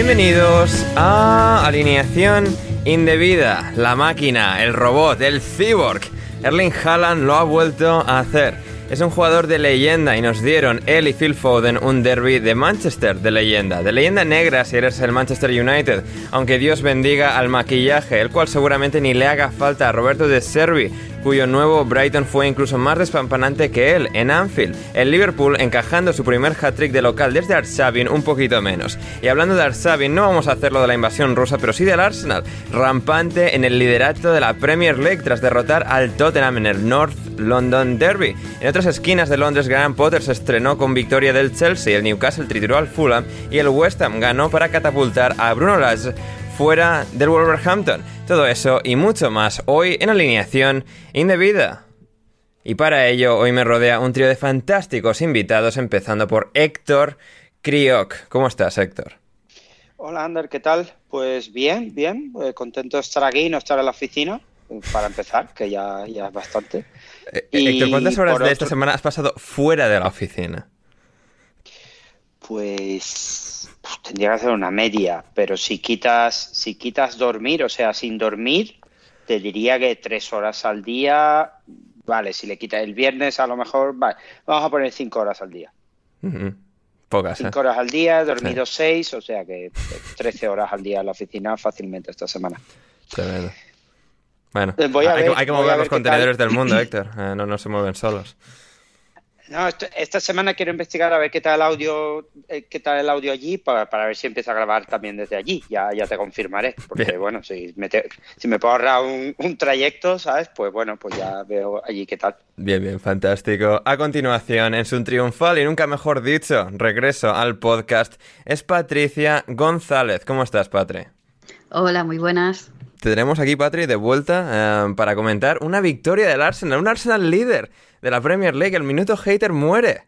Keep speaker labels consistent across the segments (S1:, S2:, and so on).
S1: Bienvenidos a Alineación Indebida, la máquina, el robot, el cyborg. Erling Haaland lo ha vuelto a hacer. Es un jugador de leyenda y nos dieron él y Phil Foden un derby de Manchester de leyenda, de leyenda negra si eres el Manchester United, aunque Dios bendiga al maquillaje, el cual seguramente ni le haga falta a Roberto de Servi, cuyo nuevo Brighton fue incluso más despampanante que él en Anfield. El Liverpool encajando su primer hat-trick de local desde Arshavin un poquito menos. Y hablando de Arshavin, no vamos a hacerlo de la invasión rusa, pero sí del Arsenal, rampante en el liderato de la Premier League tras derrotar al Tottenham en el North London Derby. En otras esquinas de Londres, Graham Potter se estrenó con victoria del Chelsea, el Newcastle trituró al Fulham y el West Ham ganó para catapultar a Bruno Lage fuera del Wolverhampton. Todo eso y mucho más hoy en alineación indebida. Y para ello hoy me rodea un trío de fantásticos invitados, empezando por Héctor Kriok. ¿Cómo estás, Héctor?
S2: Hola, Ander, ¿qué tal? Pues bien, bien, eh, contento de estar aquí y no estar en la oficina, para empezar, que ya, ya es bastante.
S1: Eh, Héctor, ¿cuántas horas de esta semana has pasado fuera de la oficina?
S2: Pues, tendría que hacer una media, pero si quitas, si quitas dormir, o sea, sin dormir, te diría que tres horas al día, vale, si le quitas el viernes a lo mejor, vale, vamos a poner cinco horas al día.
S1: Pocas.
S2: Cinco horas al día, dormido seis, o sea que 13 horas al día en la oficina fácilmente esta semana.
S1: Tremendo. Bueno,
S2: Eh, voy a
S1: hay,
S2: ver-
S1: que, hay mover
S2: ver
S1: los contenedores del mundo, Héctor. Eh, no, no se mueven solos.
S2: No, esto- esta semana quiero investigar a ver qué tal el audio, eh, qué tal el audio allí para, para ver si empieza a grabar también desde allí. Ya, ya te confirmaré, porque
S1: Bien.
S2: bueno, si me, te- si me puedo ahorrar un, un trayecto, ¿sabes? Pues bueno, pues ya veo allí qué tal.
S1: Bien, bien, fantástico. A continuación, en su triunfal y nunca mejor dicho, regreso al podcast, es Patricia González. ¿Cómo estás, Patri?
S3: Hola, muy buenas.
S1: Te tenemos aquí, Patri, de vuelta eh, para comentar una victoria del Arsenal, un Arsenal líder de la Premier League. El minuto hater muere.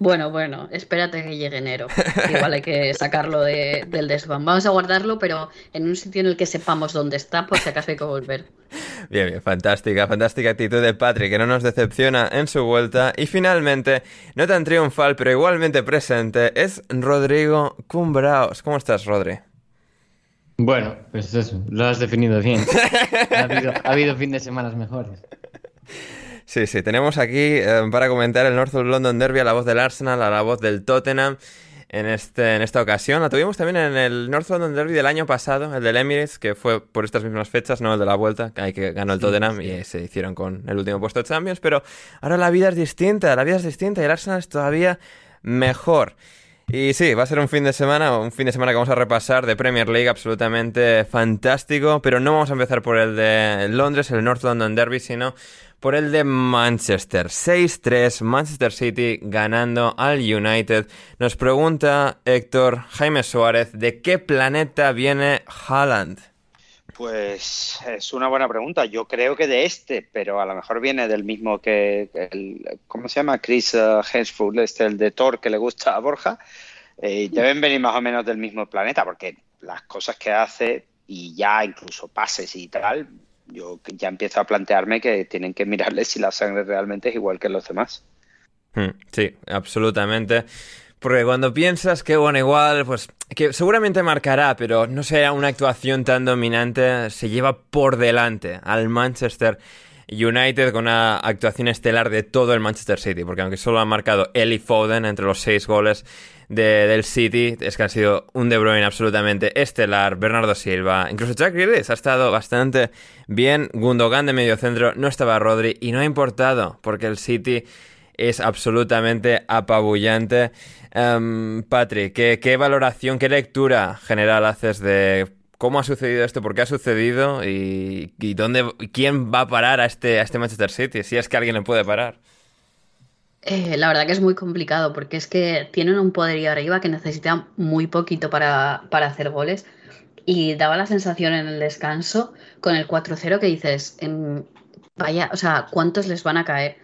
S3: Bueno, bueno, espérate que llegue enero. Igual hay que sacarlo de- del desván. Vamos a guardarlo, pero en un sitio en el que sepamos dónde está, por si acaso hay que volver.
S1: Bien, bien, fantástica, fantástica actitud de Patrick que no nos decepciona en su vuelta. Y finalmente, no tan triunfal, pero igualmente presente, es Rodrigo Cumbraos. ¿Cómo estás, Rodri?
S4: Bueno, pues eso, lo has definido bien. ha, habido, ha habido fin de semanas mejores.
S1: Sí, sí, tenemos aquí eh, para comentar el North of London Derby a la voz del Arsenal, a la voz del Tottenham. En, este, en esta ocasión la tuvimos también en el North London Derby del año pasado, el del Emirates, que fue por estas mismas fechas, no el de la vuelta, que, hay que ganó el Tottenham y se hicieron con el último puesto de Champions. Pero ahora la vida es distinta, la vida es distinta y el Arsenal es todavía mejor. Y sí, va a ser un fin de semana, un fin de semana que vamos a repasar de Premier League absolutamente fantástico, pero no vamos a empezar por el de Londres, el North London Derby, sino por el de Manchester. 6-3, Manchester City ganando al United. Nos pregunta Héctor Jaime Suárez, ¿de qué planeta viene Haaland?
S2: Pues es una buena pregunta. Yo creo que de este, pero a lo mejor viene del mismo que ¿cómo se llama? Chris uh, este, el de Thor que le gusta a Borja. Eh, deben venir más o menos del mismo planeta, porque las cosas que hace y ya incluso pases y tal, yo ya empiezo a plantearme que tienen que mirarle si la sangre realmente es igual que los demás.
S1: Hmm, sí, absolutamente. Porque cuando piensas que, bueno, igual, pues, que seguramente marcará, pero no será una actuación tan dominante, se lleva por delante al Manchester United con una actuación estelar de todo el Manchester City, porque aunque solo ha marcado Eli Foden entre los seis goles del City, es que ha sido un De Bruyne absolutamente estelar, Bernardo Silva, incluso Jack Grealish ha estado bastante bien, Gundogan de medio centro, no estaba Rodri y no ha importado, porque el City es absolutamente apabullante. Um, Patrick, ¿qué, valoración, qué lectura general haces de cómo ha sucedido esto, por qué ha sucedido y, dónde, quién va a parar a este, a este Manchester City, si es que alguien le puede parar?
S3: Eh, la verdad que es muy complicado porque es que tienen un poderío arriba que necesitan muy poquito para, para hacer goles y daba la sensación en el descanso con el 4-0 que dices, vaya, o sea, ¿cuántos les van a caer?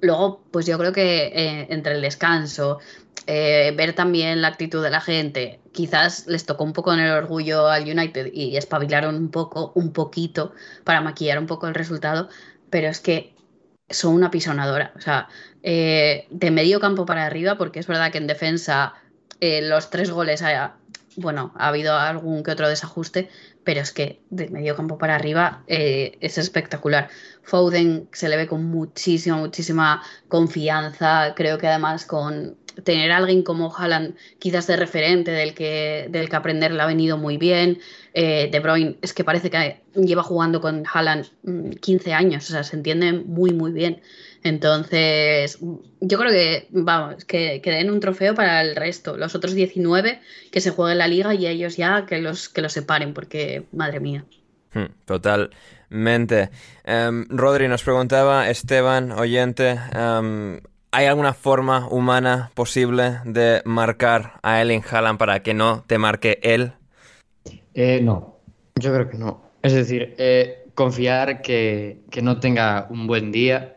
S3: Luego, pues yo creo que eh, entre el descanso, eh, ver también la actitud de la gente, quizás les tocó un poco en el orgullo al United y espabilaron un poco, un poquito, para maquillar un poco el resultado, pero es que son una pisonadora. O sea, eh, de medio campo para arriba, porque es verdad que en defensa los tres goles, bueno, ha habido algún que otro desajuste, pero es que de medio campo para arriba eh, es espectacular. Foden se le ve con muchísima, muchísima confianza, creo que además con tener a alguien como Haaland quizás de referente del que, del que aprender le ha venido muy bien. Eh, de Bruyne es que parece que lleva jugando con Haaland 15 mm, años, o sea, se entiende muy, muy bien. Entonces, yo creo que, vamos, que, que, den un trofeo para el resto. Los otros 19 que se jueguen la liga y ellos ya que los, que los separen, porque, madre mía.
S1: Hmm, totalmente. Um, Rodri nos preguntaba, Esteban, oyente, em, ¿hay alguna forma humana posible de marcar a Ellen Haaland para que no te marque él?
S4: Eh, no, yo creo que no. Es decir, eh, confiar que, que no tenga un buen día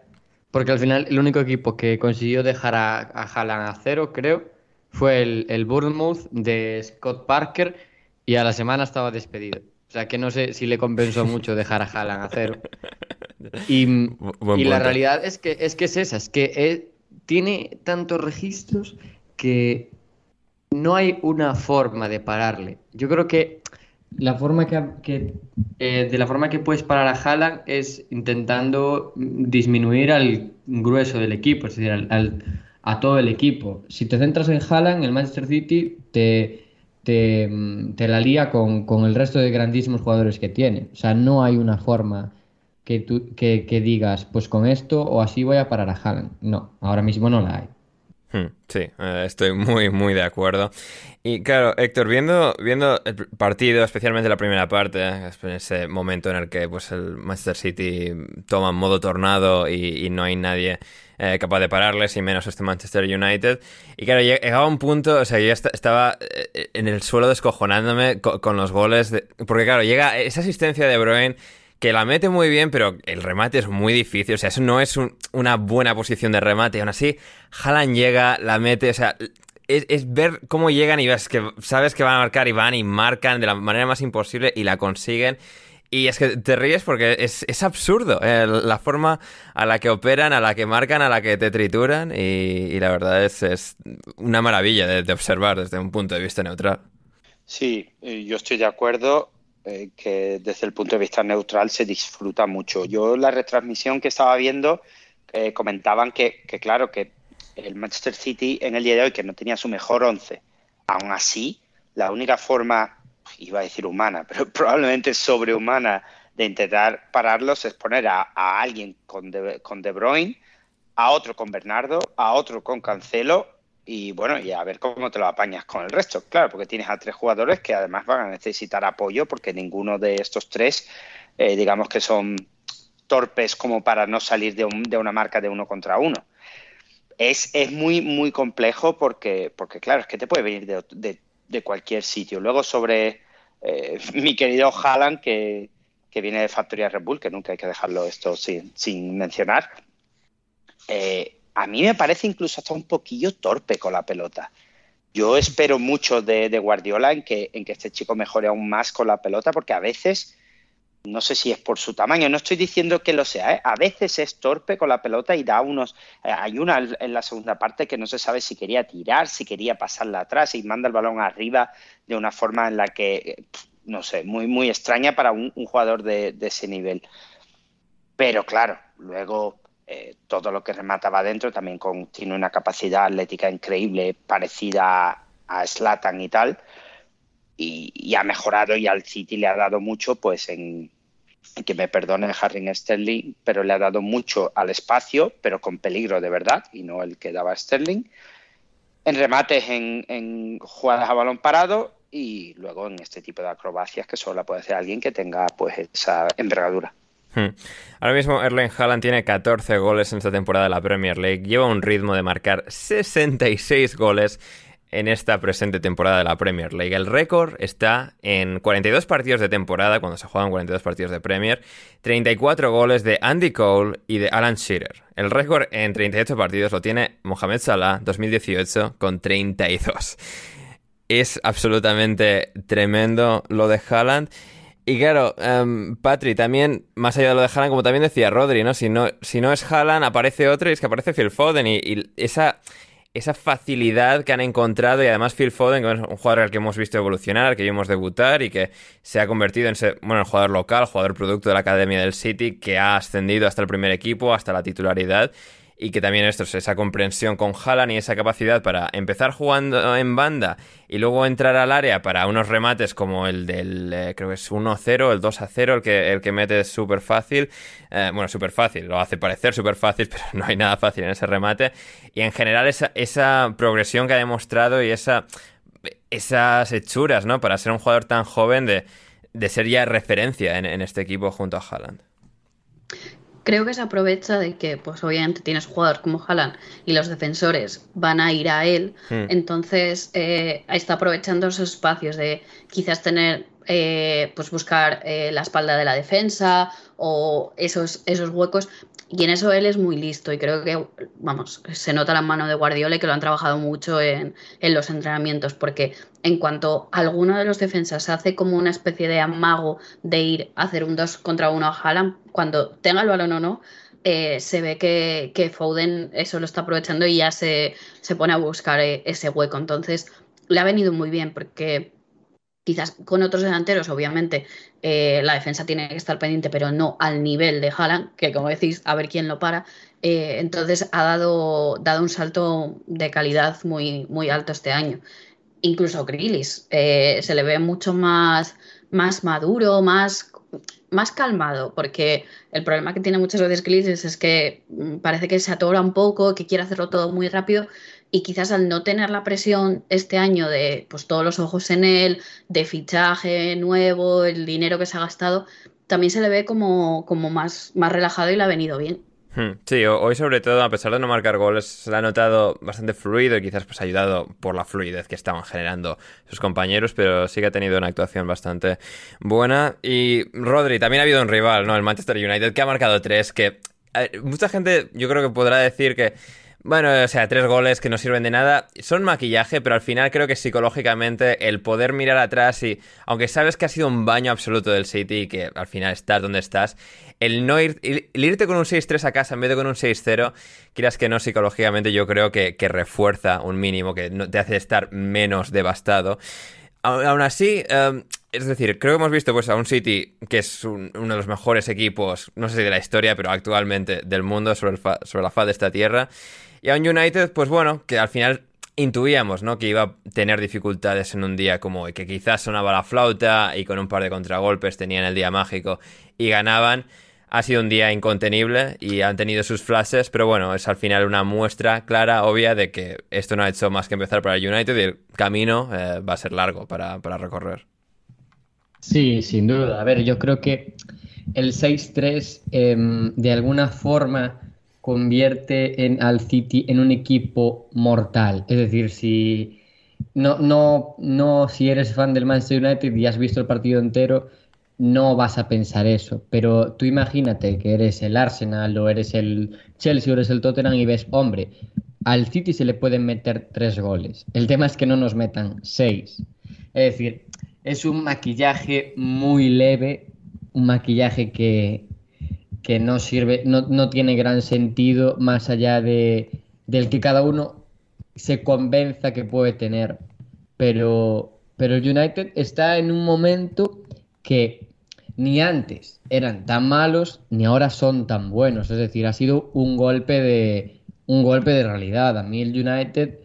S4: porque al final el único equipo que consiguió dejar a, a Haaland a cero, creo, fue el, el Bournemouth de Scott Parker y a la semana estaba despedido. O sea que no sé si le compensó mucho dejar a Haaland a cero. Y, la realidad es que, es que es esa, es que tiene tantos registros que no hay una forma de pararle. Yo creo que la forma que, eh, de la forma que puedes parar a Haaland es intentando disminuir al grueso del equipo, es decir, al, a todo el equipo. Si te centras en Haaland, el Manchester City te, te, te la lía con, con, el resto de grandísimos jugadores que tiene. O sea, no hay una forma que, tú, que, que digas, pues con esto o así voy a parar a Haaland. No, ahora mismo no la hay.
S1: Sí, eh, estoy muy, muy de acuerdo. Y claro, Héctor, viendo, viendo el partido, especialmente la primera parte, en ese momento en el que pues, el Manchester City toma modo tornado y, no hay nadie eh, capaz de pararles, y menos este Manchester United. Y claro, llegaba un punto, o sea, yo estaba eh, en el suelo descojonándome con, los goles, porque claro, llega esa asistencia de Bruyne que la mete muy bien, pero el remate es muy difícil. O sea, eso no es una buena posición de remate. aún así, Haaland llega, la mete, o sea, es, ver cómo llegan y ves que sabes que van a marcar y van y marcan de la manera más imposible y la consiguen. Y es que te ríes porque es, absurdo eh, la forma a la que operan, a la que marcan, a la que te trituran. Y, la verdad es, es una maravilla de, de, observar desde un punto de vista neutral.
S2: Sí, yo estoy de acuerdo. Eh, que desde el punto de vista neutral se disfruta mucho. Yo la retransmisión que estaba viendo eh, comentaban que, claro, que el Manchester City en el día de hoy, que no tenía su mejor once, aún así, la única forma, iba a decir humana, pero probablemente sobrehumana de intentar pararlos es poner a, alguien con de, con de Bruyne, a otro con Bernardo, a otro con Cancelo y bueno, y a ver cómo te lo apañas con el resto, claro, porque tienes a tres jugadores que además van a necesitar apoyo porque ninguno de estos tres, eh, digamos que son torpes como para no salir de, una marca de uno contra uno. Es, es, muy, muy complejo porque, porque, claro, es que te puede venir de, cualquier sitio. Luego sobre eh, mi querido Haaland, que, que, viene de Factoría Red Bull, que nunca hay que dejarlo esto sin, sin mencionar. Eh, a mí me parece incluso hasta un poquillo torpe con la pelota. Yo espero mucho de, Guardiola en que, en que este chico mejore aún más con la pelota, porque a veces, no sé si es por su tamaño, no estoy diciendo que lo sea, ¿eh? a veces es torpe con la pelota y da unos... Eh, hay una en la segunda parte que no se sabe si quería tirar, si quería pasarla atrás y manda el balón arriba de una forma en la que, no sé, muy, muy extraña para un, jugador de ese nivel. Pero claro, luego eh, todo lo que remataba adentro también tiene una capacidad atlética increíble, parecida a Slatan y tal, y, ha mejorado y al City le ha dado mucho, pues en, que me perdone Harry Sterling, pero le ha dado mucho al espacio, pero con peligro de verdad, y no el que daba Sterling, en remates en, en jugadas a balón parado y luego en este tipo de acrobacias que solo la puede hacer alguien que tenga pues esa envergadura.
S1: Hmm. Ahora mismo Erling Haaland tiene 14 goles en esta temporada de la Premier League. Lleva un ritmo de marcar 66 goles en esta presente temporada de la Premier League. El récord está en 42 partidos de temporada, cuando se juegan 42 partidos de Premier, 34 goles de Andy Cole y de Alan Shearer. El récord en 38 partidos lo tiene Mohamed Salah 2018 con 32. Es absolutamente tremendo lo de Haaland. Y claro, um, Patri, también, más allá de lo de Haaland, como también decía Rodri, ¿no? Si no, si no es Haaland, aparece otro y es que aparece Phil Foden. Y, esa, esa facilidad que han encontrado, y además Phil Foden, que es un jugador al que hemos visto evolucionar, que vimos debutar y que se ha convertido en bueno, el jugador local, jugador producto de la Academia del City, que ha ascendido hasta el primer equipo, hasta la titularidad y que también esto es esa comprensión con Haaland y esa capacidad para empezar jugando en banda y luego entrar al área para unos remates como el del, eh, creo que es 1-0, el 2-0, el que, el que mete es súper fácil, eh, bueno, súper fácil, lo hace parecer súper fácil, pero no hay nada fácil en ese remate, y en general esa, esa progresión que ha demostrado y esa, esas hechuras, ¿no? Para ser un jugador tan joven de, de ser ya referencia en, en este equipo junto a Haaland
S3: creo que se aprovecha de que, pues obviamente tienes jugadores como Haaland y los defensores van a ir a él, hmm. entonces eh, está aprovechando esos espacios de quizás tener, eh, pues buscar eh, la espalda de la defensa o esos, esos huecos y en eso él es muy listo y creo que, vamos, se nota la mano de Guardiola y que lo han trabajado mucho en, los entrenamientos, porque en cuanto alguno de los defensas hace como una especie de amago de ir a hacer un 2 contra 1 a Haaland, cuando tenga el balón o no, eh, se ve que, que, Foden eso lo está aprovechando y ya se, se pone a buscar eh, ese hueco. Entonces, le ha venido muy bien porque Quizás con otros delanteros, obviamente, eh, la defensa tiene que estar pendiente, pero no al nivel de Haaland, que como decís, a ver quién lo para. Eh, entonces ha dado, dado un salto de calidad muy, muy alto este año. Incluso Grillis eh, se le ve mucho más, más maduro, más, más calmado, porque el problema que tiene muchas veces Grillis es que mm, parece que se atora un poco, que quiere hacerlo todo muy rápido y quizás al no tener la presión este año de pues todos los ojos en él, de fichaje nuevo, el dinero que se ha gastado, también se le ve como, como más, más relajado y le ha venido bien.
S1: Hmm. Sí, hoy sobre todo, a pesar de no marcar goles, se le ha notado bastante fluido y quizás pues ayudado por la fluidez que estaban generando sus compañeros, pero sí que ha tenido una actuación bastante buena. Y Rodri, también ha habido un rival, ¿no? El Manchester United, que ha marcado tres, que mucha gente yo creo que podrá decir que bueno, o sea, tres goles que no sirven de nada. Son maquillaje, pero al final creo que psicológicamente el poder mirar atrás y, aunque sabes que ha sido un baño absoluto del City y que al final estás donde estás, el no ir, irte con un 6-3 a casa en vez de con un 6-0, quieras que no, psicológicamente yo creo que, refuerza un mínimo, que te hace estar menos devastado. Aún así, em, es decir, creo que hemos visto pues, a un City que es uno de los mejores equipos, no sé si de la historia, pero actualmente del mundo sobre, sobre la faz de esta tierra. Y a un United, pues bueno, que al final intuíamos, ¿no? Que iba a tener dificultades en un día como hoy, que quizás sonaba la flauta y con un par de contragolpes tenían el día mágico y ganaban. ha sido un día incontenible y han tenido sus flashes, pero bueno, es al final una muestra clara, obvia, de que esto no ha hecho más que empezar para el United y el camino eh, va a ser largo para, para recorrer.
S4: Sí, sin duda. A ver, yo creo que el 6-3 em, de alguna forma convierte en, al City en un equipo mortal. Es decir, si no, no, no, si eres fan del Manchester United y has visto el partido entero, no vas a pensar eso. Pero tú imagínate que eres el Arsenal o eres el Chelsea o eres el Tottenham y ves, hombre, al City se le pueden meter tres goles. El tema es que no nos metan seis. Es decir, es un maquillaje muy leve, un maquillaje que, que no sirve, no, no, tiene gran sentido más allá de, del que cada uno se convenza que puede tener. Pero, pero el United está en un momento que ni antes eran tan malos ni ahora son tan buenos. Es decir, ha sido un golpe de, un golpe de realidad. A mí el United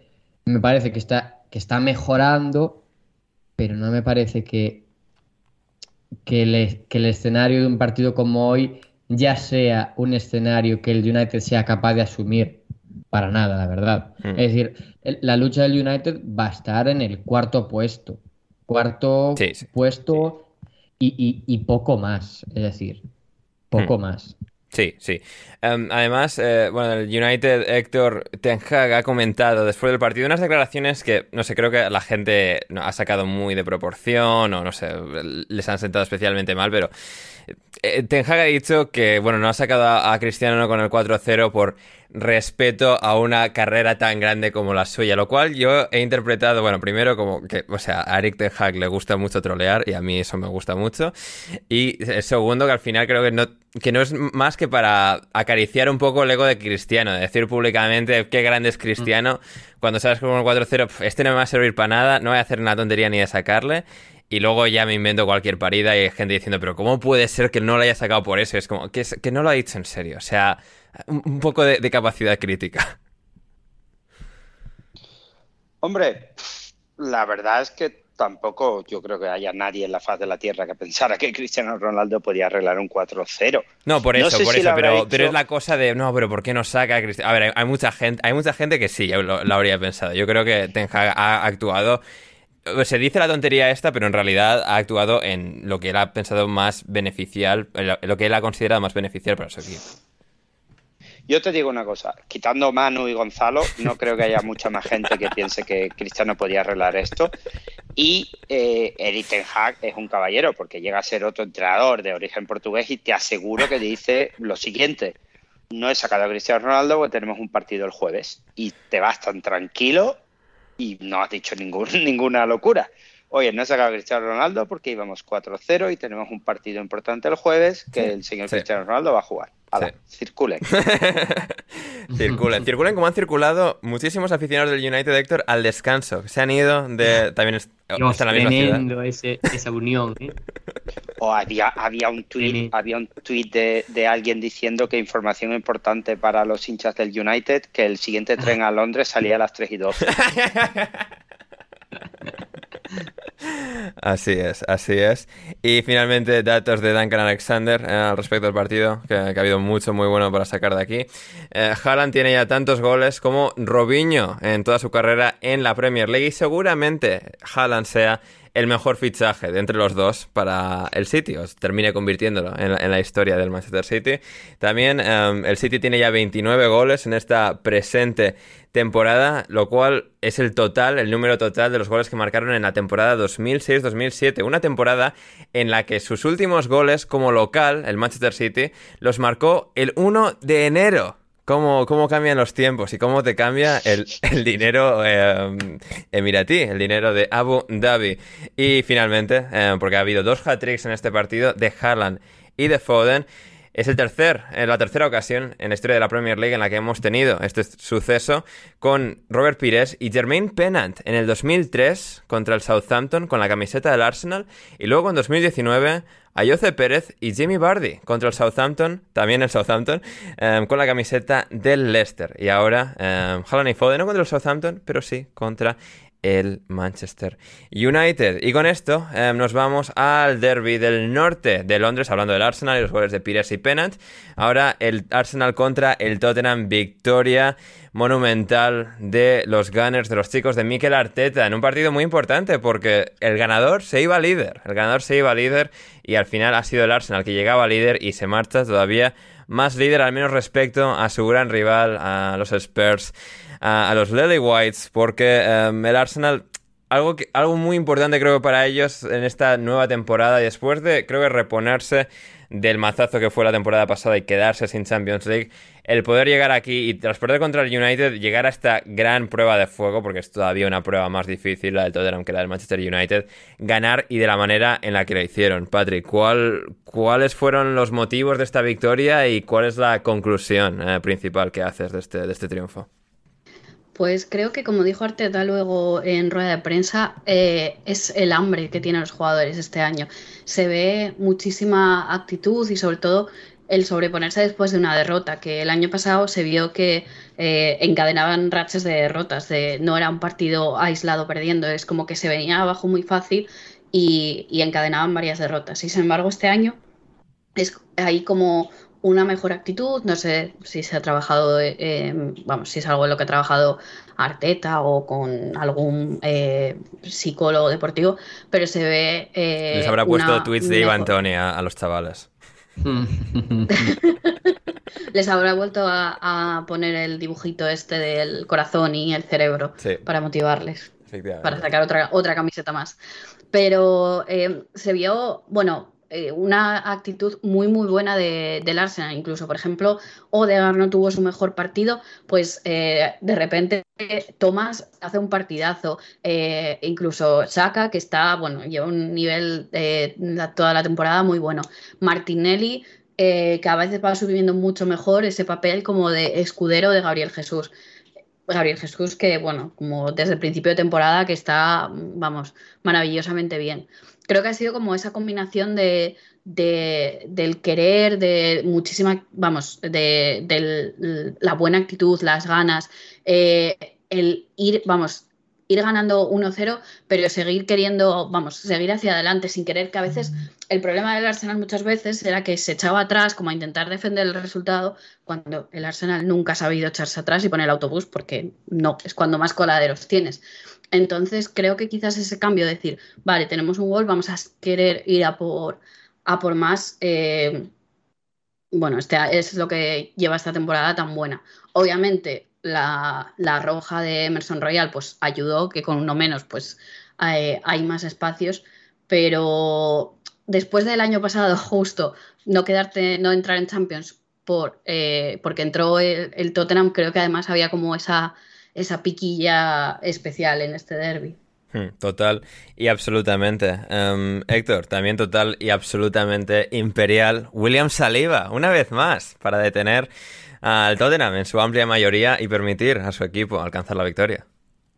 S4: me parece que está, que está mejorando pero no me parece que, que, el escenario de un partido como hoy ya sea un escenario que el United sea capaz de asumir para nada, la verdad. Mm. Es decir, la lucha del United va a estar en el cuarto puesto. Cuarto puesto y, poco más. Es decir, poco mm. más.
S1: Sí, sí. Em, además, eh, bueno, el United, Héctor Ten Hag ha comentado después del partido unas declaraciones que, no sé, creo que la gente ha sacado muy de proporción o no sé, les han sentado especialmente mal, pero Ten Hag ha dicho que, bueno, no ha sacado a, Cristiano con el 4-0 por respeto a una carrera tan grande como la suya, lo cual yo he interpretado, bueno, primero como que, o sea, a Eric Ten Hag le gusta mucho trolear y a mí eso me gusta mucho, y segundo que al final creo que no, que no es más que para acariciar un poco el ego de Cristiano, de decir públicamente qué grande es Cristiano, cuando sabes como el 4-0, este no me va a servir para nada, no voy a hacer una tontería ni de sacarle, y luego ya me invento cualquier parida y hay gente diciendo, pero ¿cómo puede ser que no lo haya sacado por eso? Es como, que, que no lo ha dicho en serio. O sea, un, poco de, capacidad crítica.
S2: Hombre, la verdad es que tampoco yo creo que haya nadie en la faz de la Tierra que pensara que Cristiano Ronaldo podía arreglar un 4-0.
S1: No, por eso, por eso, pero, pero, es la cosa de, no, pero ¿por qué no saca a Cristiano? A ver, hay, mucha gente, hay mucha gente que sí, lo, lo habría pensado. Yo creo que Ten Hag ha actuado se dice la tontería esta, pero en realidad ha actuado en lo que él ha pensado más beneficial, lo que él ha considerado más beneficial para su equipo.
S2: Yo te digo una cosa, quitando Manu y Gonzalo, no creo que haya mucha más gente que piense que Cristiano podía arreglar esto. Y eh, Ten Hag es un caballero, porque llega a ser otro entrenador de origen portugués y te aseguro que dice lo siguiente. No he sacado a Cristiano Ronaldo porque tenemos un partido el jueves y te vas tan tranquilo y no has dicho ningún, ninguna locura. Oye, no ha sacado a Cristiano Ronaldo porque íbamos 4-0 y tenemos un partido importante el jueves que el señor Cristiano Ronaldo va a jugar. circulen.
S1: circulen. Circulen como han circulado muchísimos aficionados del United Héctor al descanso. Se han ido de. También
S4: están en la misma ciudad. Ese, esa unión. ¿eh?
S2: O había, había un tweet, había un tweet de, de, alguien diciendo que información importante para los hinchas del United, que el siguiente tren a Londres salía a las 3 y 12.
S1: Así es, así es. Y finalmente, datos de Duncan Alexander eh, al respecto del partido, que, ha habido mucho muy bueno para sacar de aquí. Eh, Haaland tiene ya tantos goles como Robinho en toda su carrera en la Premier League y seguramente Haaland sea el mejor fichaje de entre los dos para el City, os termine convirtiéndolo en la, historia del Manchester City. También em, el City tiene ya 29 goles en esta presente temporada, lo cual es el total, el número total de los goles que marcaron en la temporada 2006-2007, una temporada en la que sus últimos goles como local, el Manchester City, los marcó el 1 de enero cómo, cómo cambian los tiempos y cómo te cambia el, dinero eh, emiratí, el dinero de Abu Dhabi. Y finalmente, eh, porque ha habido dos hat-tricks en este partido de Haaland y de Foden, es el tercer, en la tercera ocasión en la historia de la Premier League en la que hemos tenido este suceso con Robert Pires y Jermaine Pennant en el 2003 contra el Southampton con la camiseta del Arsenal y luego en 2019 a Jose Pérez y Jimmy Bardi contra el Southampton, también el Southampton, em, con la camiseta del Leicester. Y ahora, eh, y Foden no contra el Southampton, pero sí contra el Manchester United. Y con esto em, nos vamos al derby del norte de Londres, hablando del Arsenal y los goles de Pires y Pennant. Ahora el Arsenal contra el Tottenham, victoria monumental de los Gunners, de los chicos de Mikel Arteta, en un partido muy importante porque el ganador se iba líder, el ganador se iba líder y al final ha sido el Arsenal que llegaba líder y se marcha todavía más líder, al menos respecto a su gran rival, a los Spurs a, los Lily Whites, porque em, el Arsenal algo, que, algo muy importante creo para ellos en esta nueva temporada después de creo que reponerse del mazazo que fue la temporada pasada y quedarse sin Champions League, el poder llegar aquí y tras perder contra el United, llegar a esta gran prueba de fuego, porque es todavía una prueba más difícil la del Tottenham que la del Manchester United, ganar y de la manera en la que lo hicieron. Patrick, ¿cuál, ¿cuáles fueron los motivos de esta victoria y cuál es la conclusión eh, principal que haces de este, de este triunfo?
S3: Pues creo que, como dijo Arteta luego en rueda de prensa, eh, es el hambre que tienen los jugadores este año. Se ve muchísima actitud y sobre todo el sobreponerse después de una derrota, que el año pasado se vio que eh, encadenaban rachas de derrotas, de, no era un partido aislado perdiendo, es como que se venía abajo muy fácil y, y encadenaban varias derrotas. Y sin embargo este año es ahí como una mejor actitud. No sé si se ha trabajado, eh, vamos, si es algo en lo que ha trabajado Arteta o con algún eh, psicólogo deportivo, pero se ve.
S1: Eh, Les habrá puesto tweets de Ivan Tony a, los chavales.
S3: Les habrá vuelto a, poner el dibujito este del corazón y el cerebro para motivarles. Para sacar otra, otra camiseta más. Pero se vio, bueno, eh, una actitud muy muy buena de, del Arsenal. Incluso, por ejemplo, Odegaard no tuvo su mejor partido, pues eh, de repente Thomas hace un partidazo. Eh, incluso Saka, que está, bueno, lleva un nivel toda la temporada muy bueno. Martinelli, que a veces va subiendo mucho mejor ese papel como de escudero de Gabriel Jesús. Gabriel Jesús, que bueno, como desde el principio de temporada, que está, vamos, maravillosamente bien creo que ha sido como esa combinación de, del querer, de muchísima, vamos, de, la buena actitud, las ganas, eh, el ir, vamos, ir ganando 1-0, pero seguir queriendo, vamos, seguir hacia adelante sin querer que a veces el problema del Arsenal muchas veces era que se echaba atrás como a intentar defender el resultado cuando el Arsenal nunca ha sabido echarse atrás y poner el autobús porque no, es cuando más coladeros tienes. Entonces creo que quizás ese cambio de decir, vale, tenemos un gol, vamos a querer ir a por, a por más. Eh, bueno, este es lo que lleva esta temporada tan buena. Obviamente, la, roja de Emerson Royal pues ayudó, que con uno menos pues hay más espacios, pero después del año pasado justo no quedarte, no entrar en Champions por, eh, porque entró el, Tottenham, creo que además había como esa esa piquilla especial en este derby.
S1: Hmm, total y absolutamente. Em, Héctor, también total y absolutamente imperial. William Saliba, una vez más, para detener al Tottenham en su amplia mayoría y permitir a su equipo alcanzar la victoria.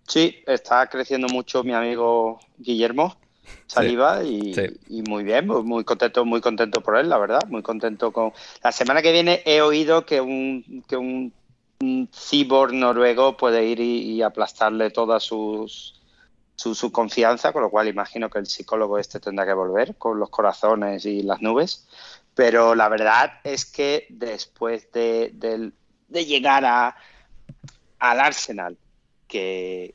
S2: Sí, está creciendo mucho mi amigo Guillermo Saliba y, muy bien, muy contento, muy contento por él, la verdad, muy contento con. La semana que viene he oído que un, que un cyborg noruego puede ir y, aplastarle toda sus, su, confianza, con lo cual imagino que el psicólogo este tendrá que volver con los corazones y las nubes. Pero la verdad es que después de, llegar a, al Arsenal, que,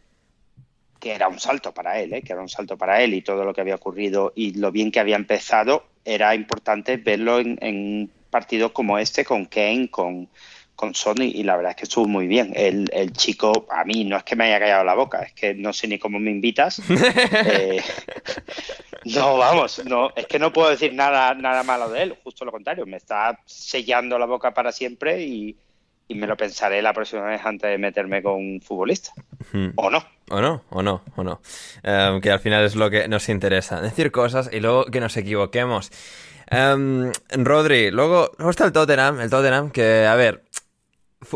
S2: que era un salto para él, ¿eh? que era un salto para él y todo lo que había ocurrido y lo bien que había empezado, era importante verlo en, en un partido como este, con Kane, con, con Sony y la verdad es que estuvo muy bien. El, el, chico, a mí no es que me haya callado la boca, es que no sé ni cómo me invitas. Eh, no, vamos, no, es que no puedo decir nada, nada malo de él, justo lo contrario, me está sellando la boca para siempre y, me lo pensaré la próxima vez antes de meterme con un futbolista. O no.
S1: O no, o no, o no. Em, que al final es lo que nos interesa, decir cosas y luego que nos equivoquemos. Um, Rodri, luego, luego está el Tottenham, el Tottenham que, a ver,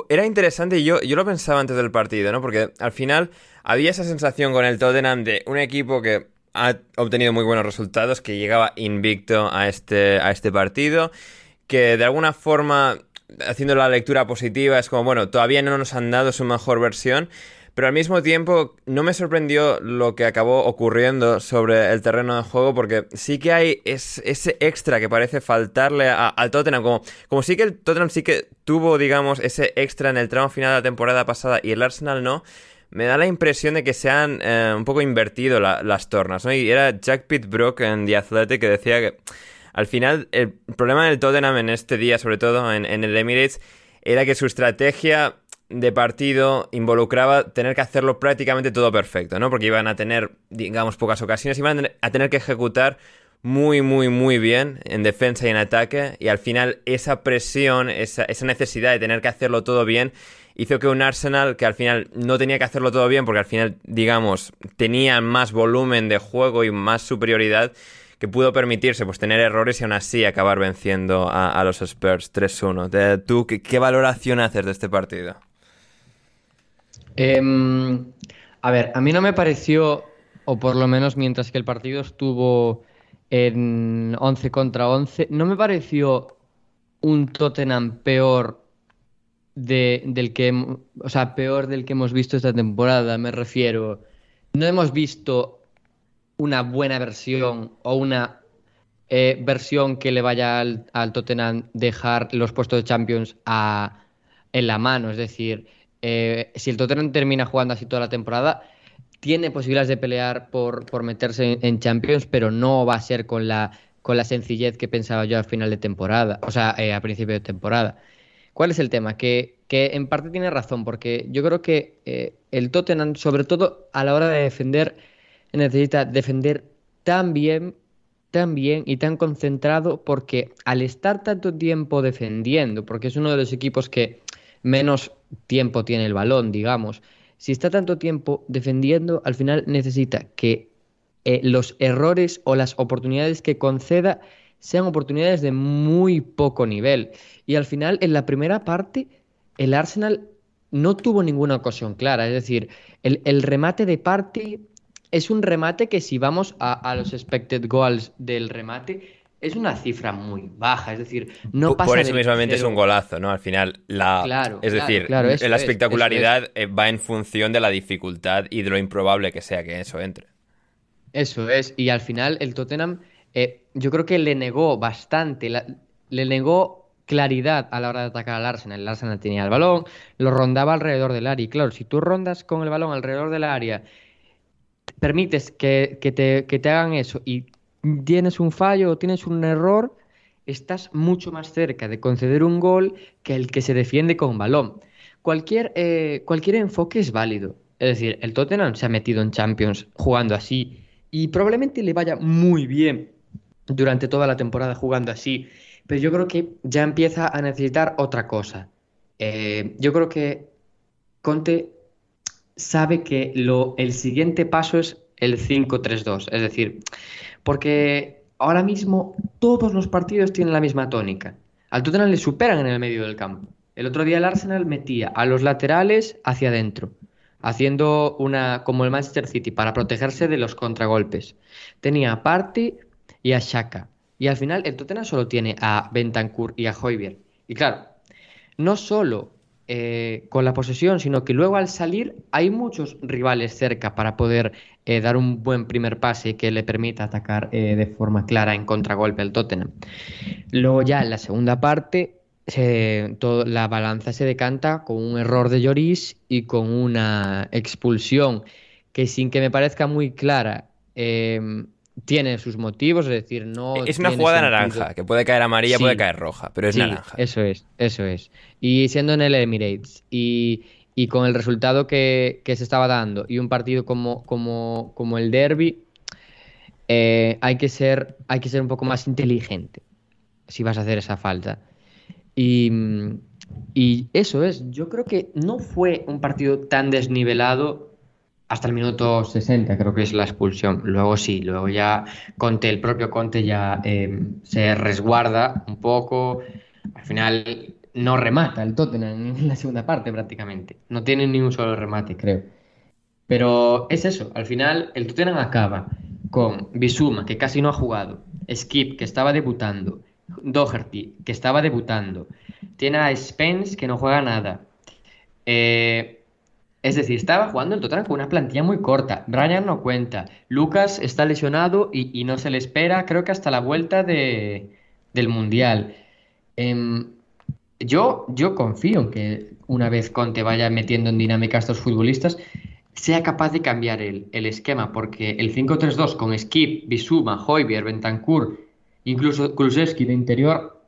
S1: era interesante y yo, yo lo pensaba antes del partido, ¿no? Porque al final había esa sensación con el Tottenham de un equipo que ha obtenido muy buenos resultados, que llegaba invicto a este, a este partido, que de alguna forma, haciendo la lectura positiva, es como, bueno, todavía no nos han dado su mejor versión, pero al mismo tiempo no me sorprendió lo que acabó ocurriendo sobre el terreno de juego porque sí que hay ese extra que parece faltarle al Tottenham, como, como sí que el Tottenham sí que tuvo, digamos, ese extra en el tramo final de la temporada pasada y el Arsenal no. Me da la impresión de que se han eh, un poco invertido las tornas, ¿no? Y era Jack Pitbrook en The Athletic que decía que al final el problema del Tottenham en este día, sobre todo en, en el Emirates, era que su estrategia de partido involucraba tener que hacerlo prácticamente todo perfecto, ¿no? Porque iban a tener, digamos, pocas ocasiones, iban a tener que ejecutar muy, muy, muy bien en defensa y en ataque, y al final esa presión, esa, necesidad de tener que hacerlo todo bien, hizo que un Arsenal que al final no tenía que hacerlo todo bien, porque al final, digamos, tenía más volumen de juego y más superioridad, que pudo permitirse pues tener errores y aún así acabar venciendo a, los Spurs 3-1. ¿Tú qué valoración haces de este partido?
S4: Em, a ver, a mí no me pareció, o por lo menos mientras que el partido estuvo en 11 contra 11, no me pareció un Tottenham peor del que, o sea, peor del que hemos visto esta temporada, me refiero. No hemos visto una buena versión o una eh, versión que le vaya al, al, Tottenham dejar los puestos de Champions a, en la mano. Es decir, eh, si el Tottenham termina jugando así toda la temporada, tiene posibilidades de pelear por, por meterse en, Champions, pero no va a ser con la, con la sencillez que pensaba yo al final de temporada, o sea, eh, a principio de temporada. ¿Cuál es el tema? Que, que en parte tiene razón, porque yo creo que eh, el Tottenham, sobre todo a la hora de defender, necesita defender tan bien, tan bien y tan concentrado, porque al estar tanto tiempo defendiendo, porque es uno de los equipos que menos tiempo tiene el balón, digamos. Si está tanto tiempo defendiendo, al final necesita que eh, los errores o las oportunidades que conceda sean oportunidades de muy poco nivel. Y al final, en la primera parte, el Arsenal no tuvo ninguna ocasión clara. Es decir, el, remate de parte es un remate que si vamos a, a los expected goals del remate, es una cifra muy baja, es decir, no pasa
S1: Por eso mismamente es un golazo, ¿no? Al final, la, claro, es decir, la espectacularidad eh, va en función de la dificultad y de lo improbable que sea que eso entre.
S4: Eso es, y al final el Tottenham, eh, yo creo que le negó bastante, le negó claridad a la hora de atacar al Arsenal. El Arsenal tenía el balón, lo rondaba alrededor del área. Y claro, si tú rondas con el balón alrededor del área, permites que, te, que te hagan eso y tienes un fallo o tienes un error, estás mucho más cerca de conceder un gol que el que se defiende con balón. Cualquier, eh, cualquier enfoque es válido. Es decir, el Tottenham se ha metido en Champions jugando así y probablemente le vaya muy bien durante toda la temporada jugando así. Pero yo creo que ya empieza a necesitar otra cosa. Eh, yo creo que Conte sabe que lo, el siguiente paso es el 5-3-2. Es decir, porque ahora mismo todos los partidos tienen la misma tónica. Al Tottenham le superan en el medio del campo. El otro día el Arsenal metía a los laterales hacia adentro, haciendo una como el Manchester City para protegerse de los contragolpes. Tenía a Party y a Shaka. Y al final el Tottenham solo tiene a Bentancur y a Hoybier. Y claro, no solo eh, con la posesión, sino que luego al salir hay muchos rivales cerca para poder eh, dar un buen primer pase que le permita atacar eh, de forma clara en contragolpe al Tottenham. Luego ya en la segunda parte la balanza se decanta con un error de Lloris y con una expulsión que sin que me parezca muy clara tiene sus motivos, es decir, no...
S1: Es una jugada naranja, que puede caer amarilla, puede caer roja, pero es naranja.
S4: Eso es, eso es. Y siendo en el Emirates y, con el resultado que, se estaba dando y un partido como, como, como el derby, eh, hay, que ser, hay que ser un poco más inteligente si vas a hacer esa falta. Y, y eso es, yo creo que no fue un partido tan desnivelado hasta el minuto 60, creo que es la expulsión. Luego sí, luego ya Conte, el propio Conte ya eh, se resguarda un poco. Al final no remata el Tottenham en la segunda parte prácticamente. No tiene ni un solo remate, creo. Pero es eso, al final el Tottenham acaba con Bisuma, que casi no ha jugado, Skip, que estaba debutando, Doherty, que estaba debutando, tiene a Spence, que no juega nada. Eh, Es decir, estaba jugando el Tottenham con una plantilla muy corta. Brian no cuenta. Lucas está lesionado y, no se le espera, creo que hasta la vuelta de, del Mundial. Em, yo, yo confío en que una vez Conte vaya metiendo en dinámica a estos futbolistas, sea capaz de cambiar el, esquema, porque el 5-3-2 con Skip, Bisuma, Hoybier, Bentancur, incluso Kulusevski de interior,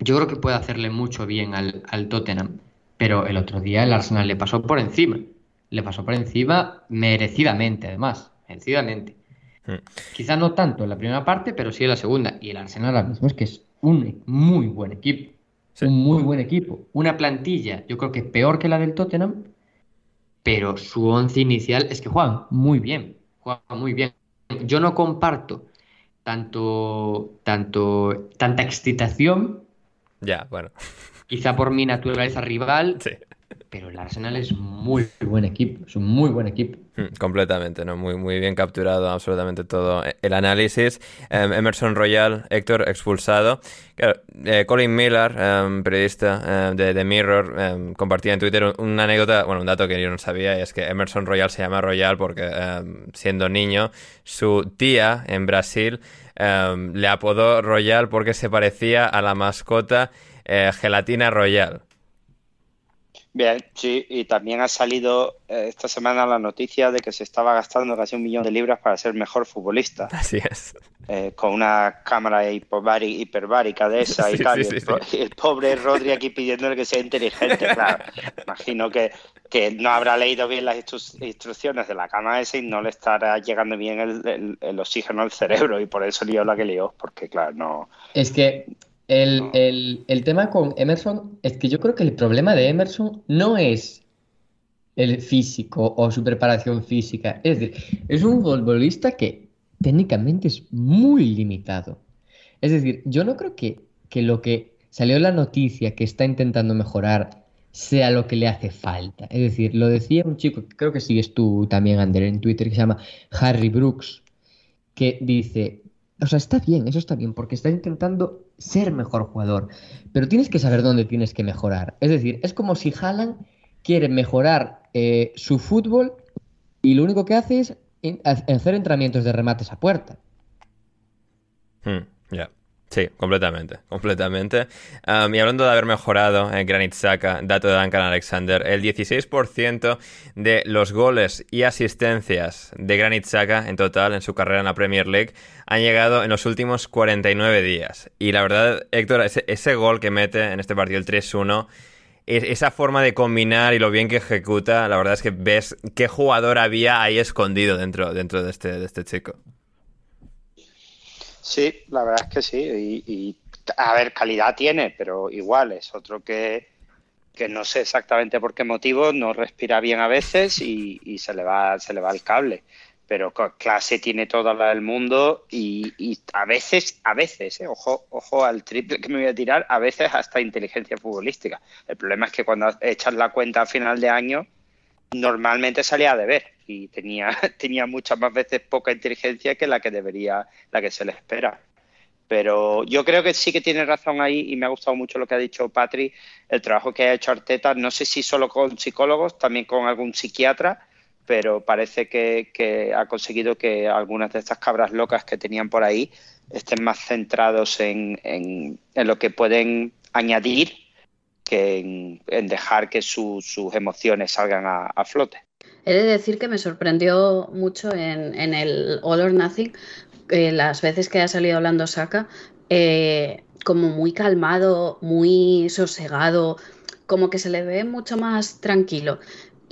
S4: yo creo que puede hacerle mucho bien al, al Tottenham. Pero el otro día el Arsenal le pasó por encima le pasó por encima merecidamente, además, merecidamente. Hmm. Quizá no tanto en la primera parte, pero sí en la segunda. Y el Arsenal ahora mismo es que es un muy buen equipo. Un muy buen equipo. Una plantilla, yo creo que peor que la del Tottenham, pero su once inicial es que juegan muy bien. Juegan muy bien. Yo no comparto tanto, tanto, tanta excitación.
S1: Ya, bueno.
S4: Quizá por mi naturaleza rival. Sí pero el Arsenal es muy buen equipo, es un muy buen equipo.
S1: Hmm, completamente, ¿no? Muy, muy bien capturado absolutamente todo el análisis. Em, Emerson Royal, Héctor expulsado. Eh, Colin Miller, em, periodista em, de The Mirror, compartía en Twitter una anécdota, bueno, un dato que yo no sabía, y es que Emerson Royal se llama Royal porque siendo niño, su tía en Brasil le apodó Royal porque se parecía a la mascota eh, Gelatina Royal.
S2: Bien, sí, y también ha salido eh, esta semana la noticia de que se estaba gastando casi un millón de libras para ser mejor futbolista.
S1: Así es.
S2: Eh, con una cámara hiperbárica de esa y tal. y el, pobre Rodri aquí pidiéndole que sea inteligente, claro. Imagino que, que no habrá leído bien las instrucciones de la cámara esa y no le estará llegando bien el, el oxígeno al cerebro y por eso lió la que lió, porque claro, no...
S4: Es que el, tema con Emerson es que yo creo que el problema de Emerson no es el físico o su preparación física. Es decir, es un futbolista que técnicamente es muy limitado. Es decir, yo no creo que, que lo que salió en la noticia que está intentando mejorar sea lo que le hace falta. Es decir, lo decía un chico, creo que sigues tú también, Ander, en Twitter, que se llama Harry Brooks, que dice, o sea, está bien, eso está bien, porque está intentando ser mejor jugador, pero tienes que saber dónde tienes que mejorar. Es decir, es como si Haaland quiere mejorar eh, su fútbol y lo único que hace es hacer entrenamientos de remates a puerta.
S1: Hmm, ya. Sí, completamente, completamente. y hablando de haber mejorado en Granit Saka, dato de Duncan Alexander, el 16% de los goles y asistencias de Granit Saka en total en su carrera en la Premier League han llegado en los últimos 49 días. Y la verdad, Héctor, ese, gol que mete en este partido, el 3-1, esa forma de combinar y lo bien que ejecuta, la verdad es que ves qué jugador había ahí escondido dentro, dentro de, este, de este chico.
S2: Sí, la verdad es que sí. Y, a ver, calidad tiene, pero igual es otro que, que no sé exactamente por qué motivo, no respira bien a veces y, se, le va, se le va el cable. Pero clase tiene toda la del mundo y, a veces, a veces, eh, ojo, ojo al triple que me voy a tirar, a veces hasta inteligencia futbolística. El problema es que cuando echas la cuenta a final de año, normalmente salía a deber y tenía, tenía muchas más veces poca inteligencia que la que debería, la que se le espera. Pero yo creo que sí que tiene razón ahí y me ha gustado mucho lo que ha dicho Patri, el trabajo que ha hecho Arteta, no sé si solo con psicólogos, también con algún psiquiatra, pero parece que, ha conseguido que algunas de estas cabras locas que tenían por ahí estén más centrados en, en, en lo que pueden añadir que en, dejar que sus emociones salgan a, flote.
S3: He de decir que me sorprendió mucho en, el All or Nothing, eh, las veces que ha salido hablando Saka, eh, como muy calmado, muy sosegado, como que se le ve mucho más tranquilo.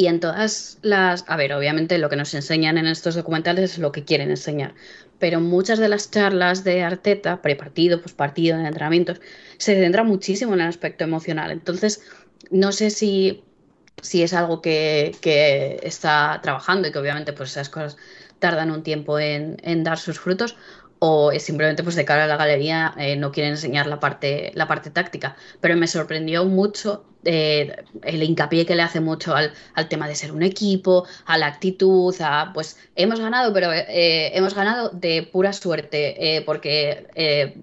S3: Y en todas las... A ver, obviamente lo que nos enseñan en estos documentales es lo que quieren enseñar, pero muchas de las charlas de Arteta, prepartido, partido, en entrenamientos, se centra muchísimo en el aspecto emocional. Entonces, no sé si, si es algo que, está trabajando y que obviamente pues esas cosas tardan un tiempo en dar sus frutos o simplemente pues de cara a la galería eh, no quieren enseñar la parte, la parte táctica. Pero me sorprendió mucho eh, el hincapié que le hace mucho al, tema de ser un equipo, a la actitud, a pues hemos ganado, pero eh, hemos ganado de pura suerte, porque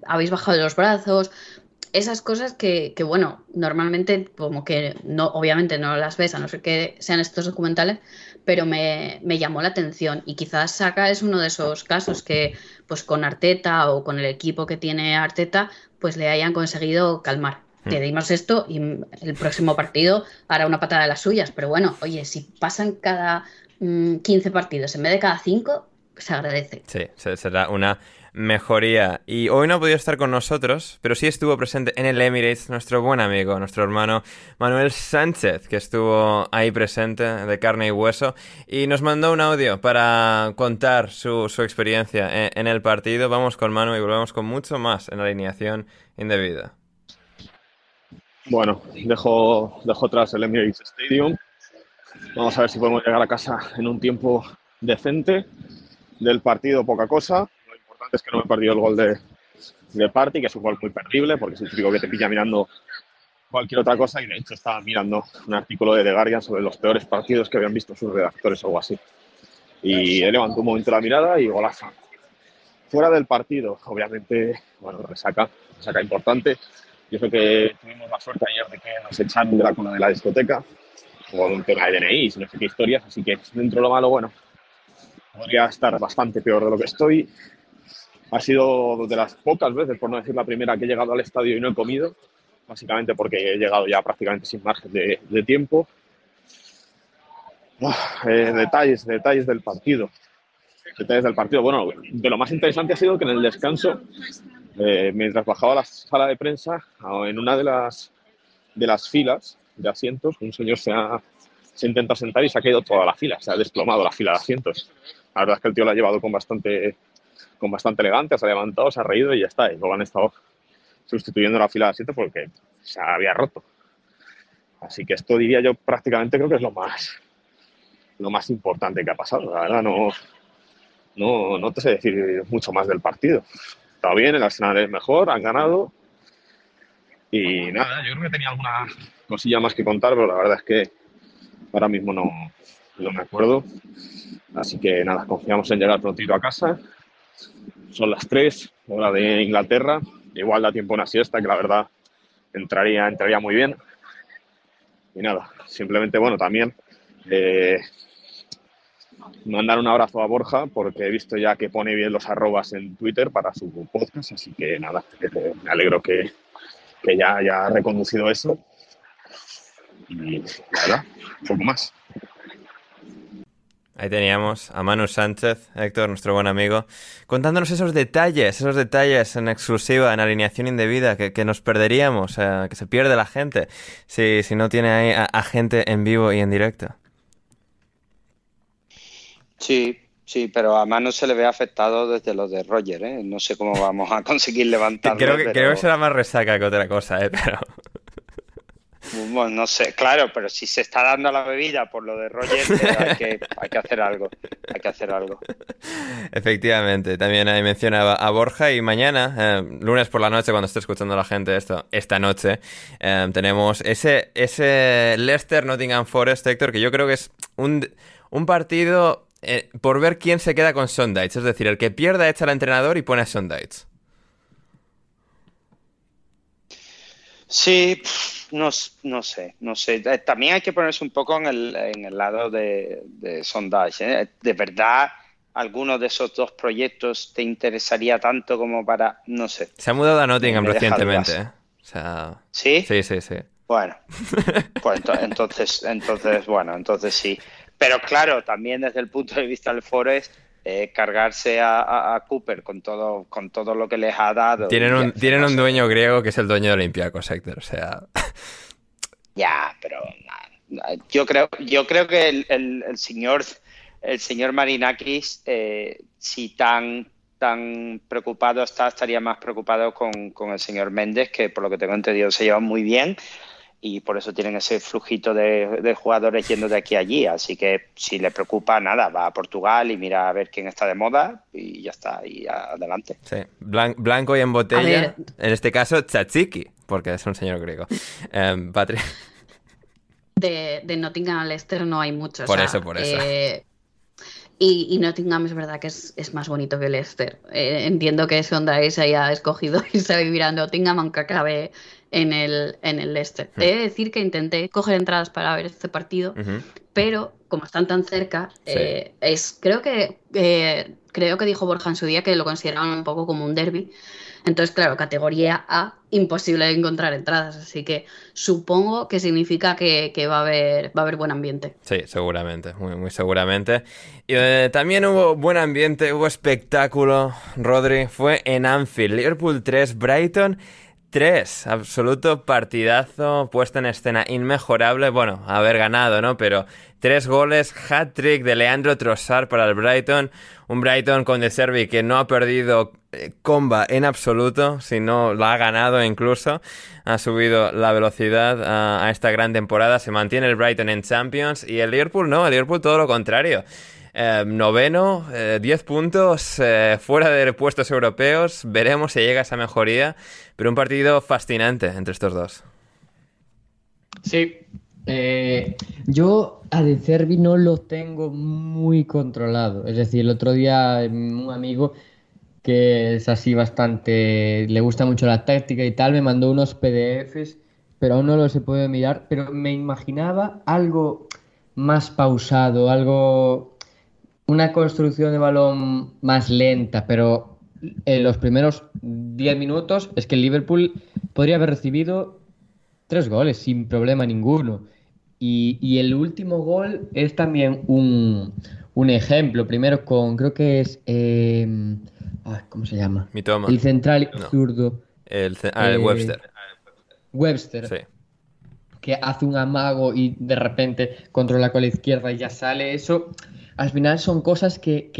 S3: habéis bajado los brazos. esas cosas que, que, bueno, normalmente como que no, obviamente no las ves, a no ser que sean estos documentales, pero me, me, llamó la atención. Y quizás Saka es uno de esos casos que, pues con Arteta o con el equipo que tiene Arteta, pues le hayan conseguido calmar. Te hmm. dimos esto y el próximo partido hará una patada de las suyas. Pero bueno, oye, si pasan cada 15 mm, partidos en vez de cada 5, se agradece.
S1: Sí, será una mejoría. Y hoy no ha podido estar con nosotros, pero sí estuvo presente en el Emirates nuestro buen amigo, nuestro hermano Manuel Sánchez, que estuvo ahí presente de carne y hueso y nos mandó un audio para contar su, experiencia en, el partido. Vamos con Manu y volvemos con mucho más en la alineación indebida.
S5: Bueno, dejo, dejo atrás el Emirates Stadium. Vamos a ver si podemos llegar a casa en un tiempo decente. Del partido poca cosa, es que no me he perdido el gol de, de Party, que es un gol muy perdible, porque es un típico que te pilla mirando cualquier otra cosa y de hecho estaba mirando un artículo de The Guardian sobre los peores partidos que habían visto sus redactores o algo así. Y he levantado un momento la mirada y golazo. Fuera del partido, obviamente, bueno, resaca, resaca importante. Yo creo que tuvimos la suerte ayer de que nos echaron de la cuna de la discoteca por un tema de DNI, no sé qué historias, así que dentro de lo malo, bueno, podría estar bastante peor de lo que estoy ha sido de las pocas veces, por no decir la primera, que he llegado al estadio y no he comido, básicamente porque he llegado ya prácticamente sin margen de, tiempo. Eh, detalles, detalles del partido. Detalles del partido. Bueno, de lo más interesante ha sido que en el descanso, eh, mientras bajaba a la sala de prensa, en una de las, de las filas de asientos, un señor se ha se intenta sentar y se ha caído toda la fila, se ha desplomado la fila de asientos. La verdad es que el tío lo ha llevado con bastante con bastante elegante, se ha levantado, se ha reído y ya está. Y luego han estado sustituyendo la fila de asiento porque se había roto. Así que esto diría yo prácticamente creo que es lo más, lo más importante que ha pasado. La verdad no, no, no te sé decir mucho más del partido. Está bien, el Arsenal es mejor, han ganado. Y nada, yo creo que tenía alguna cosilla más que contar, pero la verdad es que ahora mismo no, no me acuerdo. Así que nada, confiamos en llegar prontito a casa son las 3, hora de Inglaterra. Igual da tiempo una siesta, que la verdad entraría, entraría muy bien. Y nada, simplemente, bueno, también eh, mandar un abrazo a Borja, porque he visto ya que pone bien los arrobas en Twitter para su podcast, así que nada, eh, me alegro que, que ya haya reconducido eso. Y nada, un poco más.
S1: Ahí teníamos a Manu Sánchez, Héctor, nuestro buen amigo, contándonos esos detalles, esos detalles en exclusiva, en alineación indebida, que, nos perderíamos, que se pierde la gente si, si no tiene ahí a, gente en vivo y en directo.
S2: Sí, sí, pero a Manu se le ve afectado desde lo de Roger, ¿eh? No sé cómo vamos a conseguir levantarlo.
S1: creo, que, creo que será más resaca que otra cosa, ¿eh? Pero...
S2: Bueno, no sé, claro, pero si se está dando la bebida por lo de Roger, hay que, hay que hacer algo. Hay que hacer algo.
S1: Efectivamente, también ahí mencionaba a Borja y mañana, eh, lunes por la noche, cuando esté escuchando la gente esto, esta noche, eh, tenemos ese, ese Leicester Nottingham Forest, Héctor, que yo creo que es un, un partido eh, por ver quién se queda con Sondites. Es decir, el que pierda echa al entrenador y pone a Sondites.
S2: Sí, no, no, sé, no sé. Eh, también hay que ponerse un poco en el, en el lado de, de sondage. ¿eh? ¿De verdad alguno de esos dos proyectos te interesaría tanto como para, no sé?
S1: Se ha mudado a Nottingham recientemente. ¿eh? O sea...
S2: ¿Sí?
S1: Sí, sí, sí.
S2: Bueno, pues entonces, entonces, bueno, entonces sí. Pero claro, también desde el punto de vista del Forest, eh, cargarse a, Cooper con todo, con todo lo que les ha dado.
S1: Tienen un, tienen un dueño griego que es el dueño de Olympiacos, Héctor, o sea...
S2: Ya, pero yo creo, yo creo que el, señor el señor Marinakis, eh, si tan tan preocupado está, estaría más preocupado con, con, el señor Méndez, que por lo que tengo entendido se llevan muy bien y por eso tienen ese flujito de, jugadores yendo de aquí a allí. Así que si le preocupa, nada, va a Portugal y mira a ver quién está de moda y ya está, y adelante.
S1: Sí, blanco y en botella, en este caso Tzatziki, porque es un señor griego. Um,
S3: De, de, Nottingham a Leicester no hay muchos.
S1: Por eso, por eso.
S3: Eh, Y, Nottingham es verdad que es, más bonito que Leicester. Eh, entiendo que Sonda se haya escogido irse a vivir a Nottingham, aunque acabe en el, en el Leicester. He de decir que intenté coger entradas para ver este partido, pero como están tan cerca, eh, es, creo que eh, creo que dijo Borja en su día que lo consideraban un poco como un derby. Entonces, claro, categoría A, imposible encontrar entradas. Así que supongo que significa que, va, a haber, va a haber buen ambiente.
S1: Sí, seguramente, muy, muy seguramente. Y eh, también hubo buen ambiente, hubo espectáculo, Rodri. Fue en Anfield, Liverpool 3, Brighton 3, absoluto partidazo, puesta en escena inmejorable, bueno, haber ganado, ¿no? Pero tres goles, hat-trick de Leandro Trossard para el Brighton, un Brighton con De Servi que no ha perdido eh, comba en absoluto, sino la ha ganado incluso, ha subido la velocidad a, esta gran temporada, se mantiene el Brighton en Champions y el Liverpool no, el Liverpool todo lo contrario. Eh, noveno, 10 eh, puntos fuera de puestos europeos. Veremos si llega esa mejoría. Pero un partido fascinante entre estos dos.
S4: Sí. yo a De Cervi no lo tengo muy controlado. Es decir, el otro día un amigo que es así bastante, le gusta mucho la táctica y tal, me mandó unos PDFs, pero aún no los he podido mirar, pero me imaginaba algo más pausado, algo, una construcción de balón más lenta, pero en los primeros 10 minutos es que el Liverpool podría haber recibido tres goles sin problema ninguno. Y, el último gol es también un, ejemplo. Primero con, creo que es, eh, ¿cómo se llama? El central zurdo.
S1: El, ah, el eh, Webster.
S4: Webster. Sí. Que hace un amago y de repente controla con la izquierda y ya sale. Eso, al final son cosas que,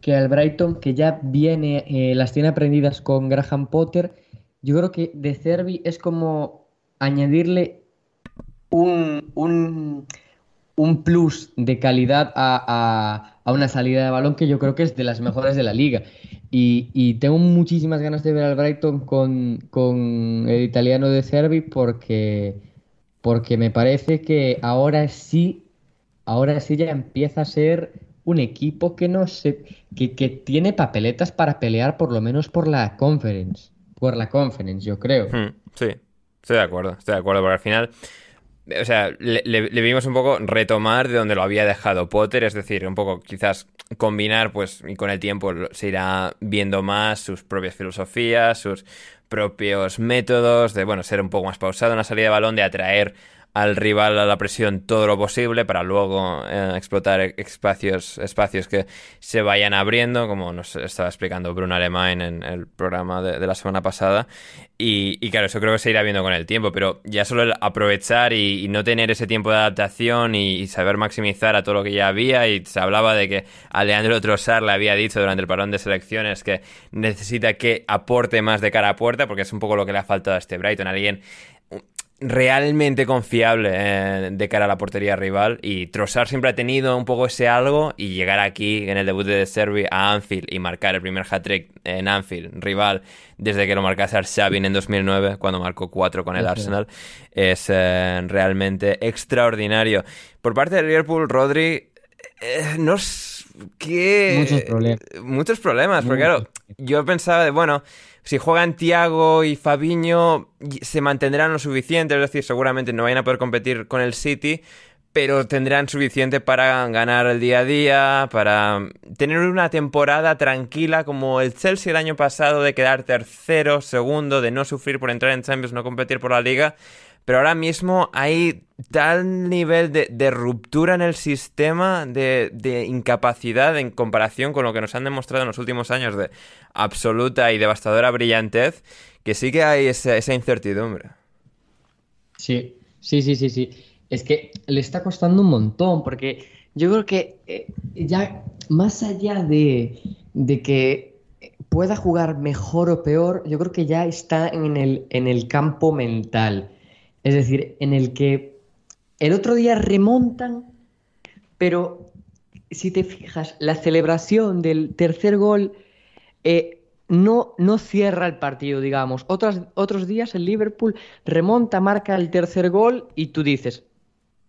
S4: que, al Brighton, que ya viene, eh, las tiene aprendidas con Graham Potter. Yo creo que de Cervi es como añadirle un, un, un plus de calidad a, a, una salida de balón que yo creo que es de las mejores de la liga. Y, tengo muchísimas ganas de ver al Brighton con, el italiano de Cervi porque, porque me parece que ahora sí, ahora sí ya empieza a ser un equipo que no sé, que, que tiene papeletas para pelear por lo menos por la conference. Por la conference, yo creo.
S1: Hmm, sí, estoy de acuerdo, estoy de acuerdo, porque al final o sea, le, vimos un poco retomar de donde lo había dejado Potter, es decir, un poco quizás combinar, pues, y con el tiempo se irá viendo más sus propias filosofías, sus propios métodos, de, bueno, ser un poco más pausado en la salida de balón, de atraer al rival a la presión todo lo posible para luego eh, explotar espacios, espacios que se vayan abriendo, como nos estaba explicando Bruno Alemán en el programa de, la semana pasada. Y, claro, eso creo que se irá viendo con el tiempo, pero ya solo el aprovechar y, no tener ese tiempo de adaptación y, saber maximizar a todo lo que ya había. Y se hablaba de que a Leandro Trossard le había dicho durante el parón de selecciones que necesita que aporte más de cara a puerta, porque es un poco lo que le ha faltado a este Brighton. Alguien realmente confiable eh, de cara a la portería rival y Trossard siempre ha tenido un poco ese algo y llegar aquí en el debut de Servi a Anfield y marcar el primer hat-trick en Anfield, rival, desde que lo marcase al Sabin en 2009 cuando marcó 4 con el Arsenal, es eh, realmente extraordinario. Por parte de Liverpool, Rodri, eh, no ¿Qué?
S4: Muchos problemas.
S1: Muchos problemas, porque claro, yo pensaba de, bueno, si juegan Thiago y Fabiño, se mantendrán lo suficiente, es decir, seguramente no vayan a poder competir con el City, pero tendrán suficiente para ganar el día a día, para tener una temporada tranquila como el Chelsea el año pasado de quedar tercero, segundo, de no sufrir por entrar en Champions, no competir por la liga. Pero ahora mismo hay tal nivel de, ruptura en el sistema, de, incapacidad en comparación con lo que nos han demostrado en los últimos años de absoluta y devastadora brillantez, que sí que hay esa, incertidumbre.
S4: Sí, sí, sí, sí, sí. Es que le está costando un montón, porque yo creo que eh, ya más allá de, de que pueda jugar mejor o peor, yo creo que ya está en el, en el campo mental. Es decir, en el que el otro día remontan, pero si te fijas, la celebración del tercer gol eh, no, no cierra el partido, digamos. Otros, otros días el Liverpool remonta, marca el tercer gol y tú dices,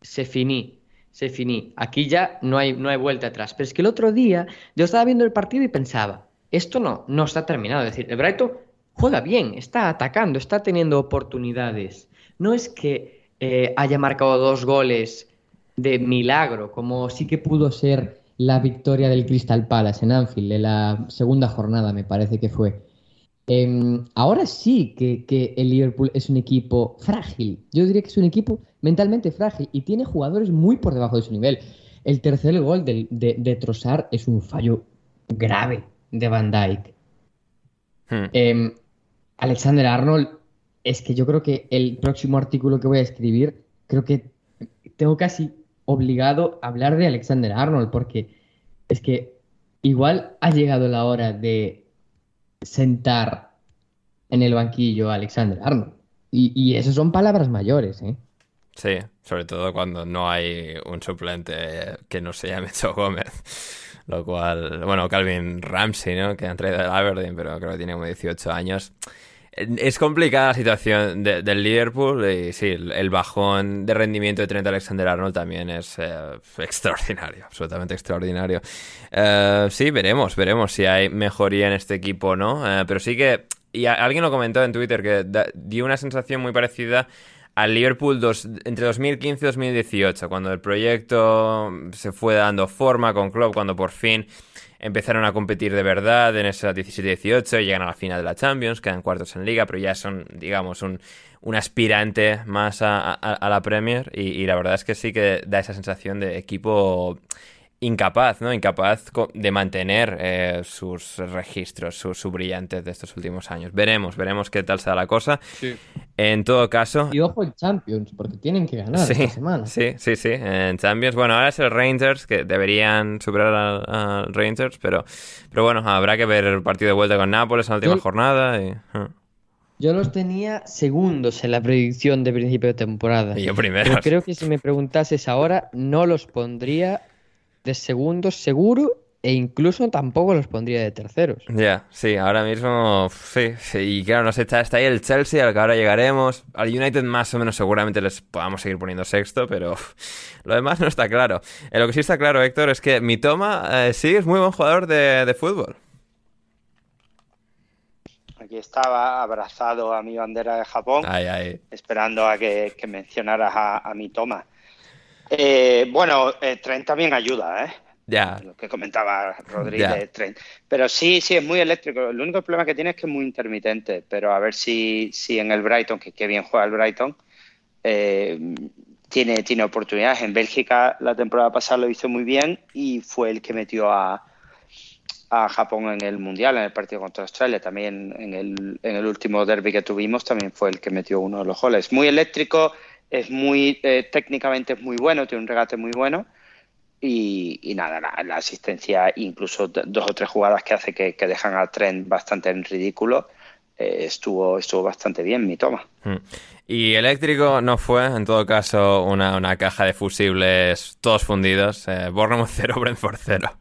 S4: se finí. se finí. Aquí ya no hay, no hay vuelta atrás. Pero es que el otro día yo estaba viendo el partido y pensaba, esto no, no está terminado. Es decir, el Brighton juega bien, está atacando, está teniendo oportunidades. No es que eh, haya marcado dos goles de milagro, como sí que pudo ser la victoria del Crystal Palace en Anfield, de la segunda jornada, me parece que fue. Em, ahora sí que, el Liverpool es un equipo frágil. Yo diría que es un equipo mentalmente frágil y tiene jugadores muy por debajo de su nivel. El tercer gol de, de, Trossard es un fallo grave de Van Dyke. Hmm. Em, Alexander Arnold, es que yo creo que el próximo artículo que voy a escribir, creo que tengo casi obligado a hablar de Alexander Arnold, porque es que igual ha llegado la hora de sentar en el banquillo a Alexander Arnold. Y, y eso son palabras mayores, ¿eh?
S1: Sí, sobre todo cuando no hay un suplente que no se llame Cho Gómez. Lo cual, bueno, Calvin Ramsey, ¿no? Que ha traído del Aberdeen, pero creo que tiene como 18 años. Es complicada la situación del Liverpool y sí, el, bajón de rendimiento de Trent Alexander-Arnold también es eh, extraordinario, absolutamente extraordinario. Eh, sí, veremos, veremos si hay mejoría en este equipo o no, eh, pero sí que, y alguien lo comentó en Twitter, que dio una sensación muy parecida al Liverpool entre 2015 y 2018, cuando el proyecto se fue dando forma con Klopp, cuando por fin empezaron a competir de verdad en esa 17-18 y llegan a la final de la Champions, quedan cuartos en liga, pero ya son, digamos, un, aspirante más a, la Premier y, la verdad es que sí que da esa sensación de equipo incapaz, ¿no? Incapaz de mantener eh, sus registros, sus su brillantes de estos últimos años. Veremos, veremos qué tal será la cosa. En todo caso...
S4: Y ojo en Champions, porque tienen que ganar esta semana.
S1: Sí, sí, sí. En Champions, bueno, ahora es el Rangers, que deberían superar al, Rangers, pero, pero bueno, habrá que ver el partido de vuelta con Nápoles en la última jornada y... Ah.
S4: Yo los tenía segundos en la predicción de principio de temporada.
S1: Y yo primero.
S4: Pero creo que si me preguntases ahora, no los pondría de segundos seguro e incluso tampoco los pondría de terceros.
S1: Ya, sí, ahora mismo sí, sí, y claro, no sé, está, está ahí el Chelsea al que ahora llegaremos. Al United más o menos seguramente les podamos seguir poniendo sexto, pero lo demás no está claro. Eh, lo que sí está claro, Héctor, es que mi toma eh, sí es muy buen jugador de, fútbol.
S2: Aquí estaba abrazado a mi bandera de Japón, esperando a que, mencionaras a, a mi toma. Eh, bueno, eh, Trent también ayuda, ¿eh?
S1: Ya.
S2: Lo que comentaba Rodríguez, Trent. Pero sí, sí, es muy eléctrico. El único problema que tiene es que es muy intermitente. Pero a ver si, si en el Brighton, que qué bien juega el Brighton, eh, tiene, tiene oportunidades. En Bélgica la temporada pasada lo hizo muy bien y fue el que metió a, a Japón en el Mundial, en el partido contra Australia. También en el, en el último derby que tuvimos, también fue el que metió uno de los goles. Muy eléctrico es muy eh, técnicamente es muy bueno, tiene un regate muy bueno y, nada, la, asistencia, incluso dos o tres jugadas que hace que, dejan a Trent bastante en ridículo, eh, estuvo, estuvo bastante bien mi toma. Hmm.
S1: Y eléctrico no fue, en todo caso, una, caja de fusibles todos fundidos. Eh, Bournemouth 0, Brentford 0.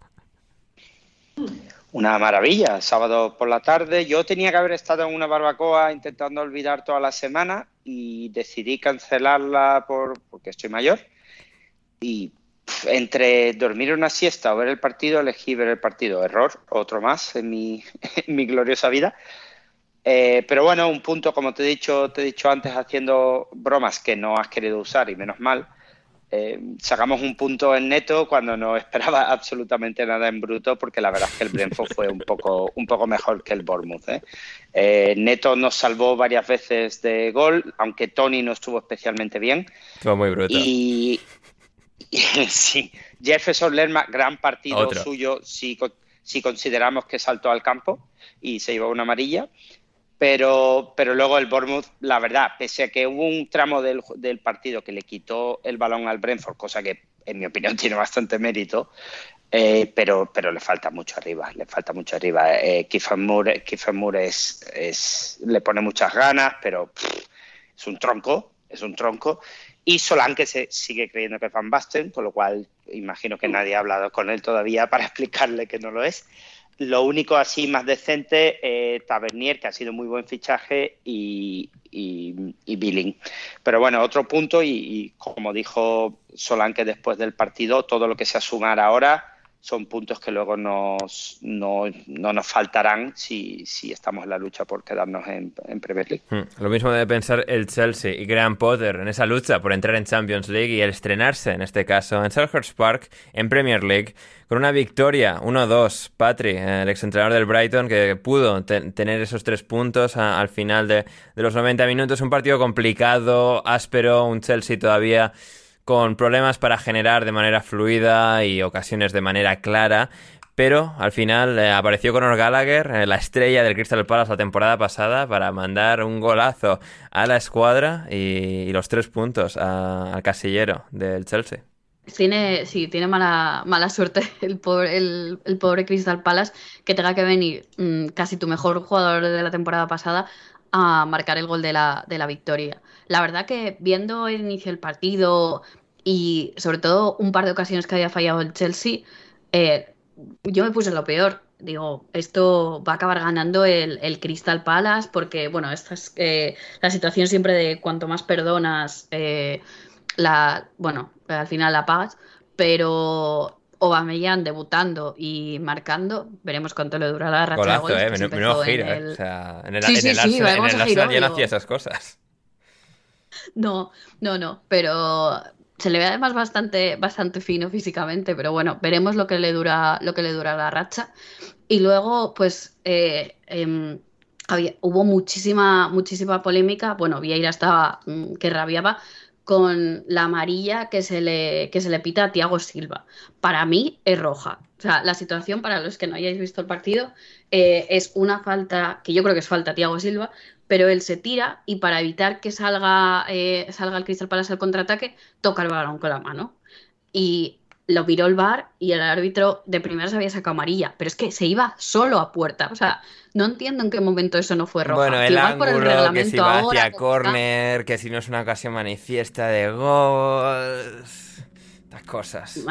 S2: Una maravilla, sábado por la tarde. Yo tenía que haber estado en una barbacoa intentando olvidar toda la semana y decidí cancelarla por, porque estoy mayor. Y entre dormir una siesta o ver el partido, elegí ver el partido. Error, otro más en mi, mi gloriosa vida. Eh, pero bueno, un punto, como te he dicho, te he dicho antes, haciendo bromas que no has querido usar y menos mal eh, sacamos un punto en neto cuando no esperaba absolutamente nada en bruto, porque la verdad es que el Brentford fue un poco, un poco mejor que el Bournemouth. ¿eh? Eh, neto nos salvó varias veces de gol, aunque Tony no estuvo especialmente bien.
S1: Estuvo muy bruto.
S2: Y, sí, Jefferson Lerma, gran partido suyo si, si consideramos que saltó al campo y se llevó una amarilla. Pero, pero luego el Bournemouth, la verdad, pese a que hubo un tramo del, partido que le quitó el balón al Brentford, cosa que en mi opinión tiene bastante mérito, eh, pero, pero le falta mucho arriba, le falta mucho arriba. Eh, Kiefer Moore, es, le pone muchas ganas, pero es un tronco, es un tronco. Y Solanke se sigue creyendo que es Van Basten, con lo cual imagino que nadie ha hablado con él todavía para explicarle que no lo es. Lo único así más decente, eh, Tavernier, que ha sido muy buen fichaje, y, y, Billing. Pero bueno, otro punto, y, como dijo Solanke después del partido, todo lo que sea sumar ahora son puntos que luego nos, no, nos faltarán si, si, estamos en la lucha por quedarnos en, Premier League.
S1: Hmm. Lo mismo debe pensar el Chelsea y Graham Potter en esa lucha por entrar en Champions League y el estrenarse, en este caso, en Selhurst Park, en Premier League, con una victoria 1-2. Patri, el exentrenador del Brighton, que pudo tener esos tres puntos al final de, de los 90 minutos. Un partido complicado, áspero, un Chelsea todavía con problemas para generar de manera fluida y ocasiones de manera clara. Pero al final eh, apareció Conor Gallagher, eh, la estrella del Crystal Palace la temporada pasada, para mandar un golazo a la escuadra y, los tres puntos al casillero del Chelsea.
S3: Tiene, sí, tiene mala, mala suerte el pobre, el, pobre Crystal Palace que tenga que venir mm, casi tu mejor jugador de la temporada pasada a marcar el gol de la, de la victoria. La verdad que viendo el inicio del partido y sobre todo un par de ocasiones que había fallado el Chelsea, eh, yo me puse lo peor. Digo, esto va a acabar ganando el, el Crystal Palace porque, bueno, esta es eh, la situación siempre de cuanto más perdonas, eh, la, bueno, al final la pagas, pero Aubameyang debutando y marcando, veremos cuánto le dura la racha de goles.
S1: Eh, menudo giro, en el, O sea, en el, sí, en sí, el, Arsenal, ya no hacía esas cosas.
S3: No, no, no, pero se le ve además bastante, bastante fino físicamente, pero bueno, veremos lo que le dura, lo que le dura la racha. Y luego, pues, eh, em, hubo muchísima, muchísima polémica. Bueno, Vieira estaba mm, que rabiaba con la amarilla que se le, que se le pita a Tiago Silva. Para mí es roja. O sea, la situación, para los que no hayáis visto el partido, eh, es una falta, que yo creo que es falta a Tiago Silva, pero él se tira y para evitar que salga, eh, salga el Crystal Palace al contraataque, toca el balón con la mano. Y lo viró el bar y el árbitro de primera se había sacado amarilla, pero es que se iba solo a puerta. O sea, no entiendo en qué momento eso no fue roja.
S1: Bueno, el igual por el reglamento que si va hacia córner, que si no es una ocasión manifiesta de gol, estas cosas.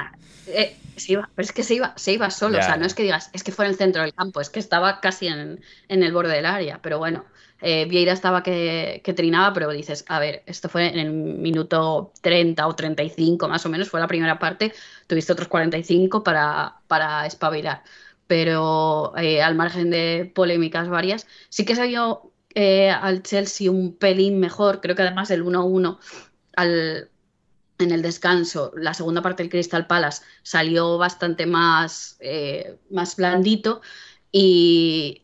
S3: Eh, se iba, pero es que se iba, se iba solo, o sea, no es que digas, es que fue en el centro del campo, es que estaba casi en, en el borde del área, pero bueno, eh, Vieira estaba que, trinaba, pero dices, a ver, esto fue en el minuto 30 o 35 más o menos, fue la primera parte, tuviste otros 45 para, para espabilar. Pero eh, al margen de polémicas varias, sí que se vio eh, al Chelsea un pelín mejor, creo que además el 1-1 al, en el descanso, la segunda parte del Crystal Palace salió bastante más, más blandito y,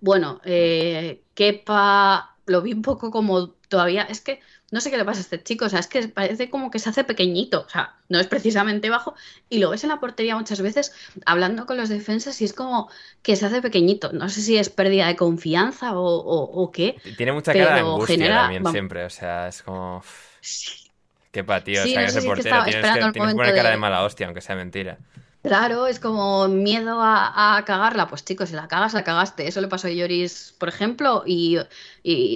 S3: bueno, eh, Kepa lo vi un poco como todavía. Es que no sé qué le pasa a este chico, o sea, es que parece como que se hace pequeñito, o sea, no es precisamente bajo, y lo ves en la portería muchas veces hablando con los defensas y es como que se hace pequeñito. No sé si es pérdida de confianza o, qué.
S1: Tiene mucha cara de angustia también siempre, o sea, es como. Kepa, tío, o sea, que ese portero tienes que, tienes que poner cara de mala hostia, aunque sea mentira.
S3: Claro, es como miedo a, cagarla. Pues chicos, si la cagas, la cagaste. Eso le pasó a Lloris, por ejemplo, y,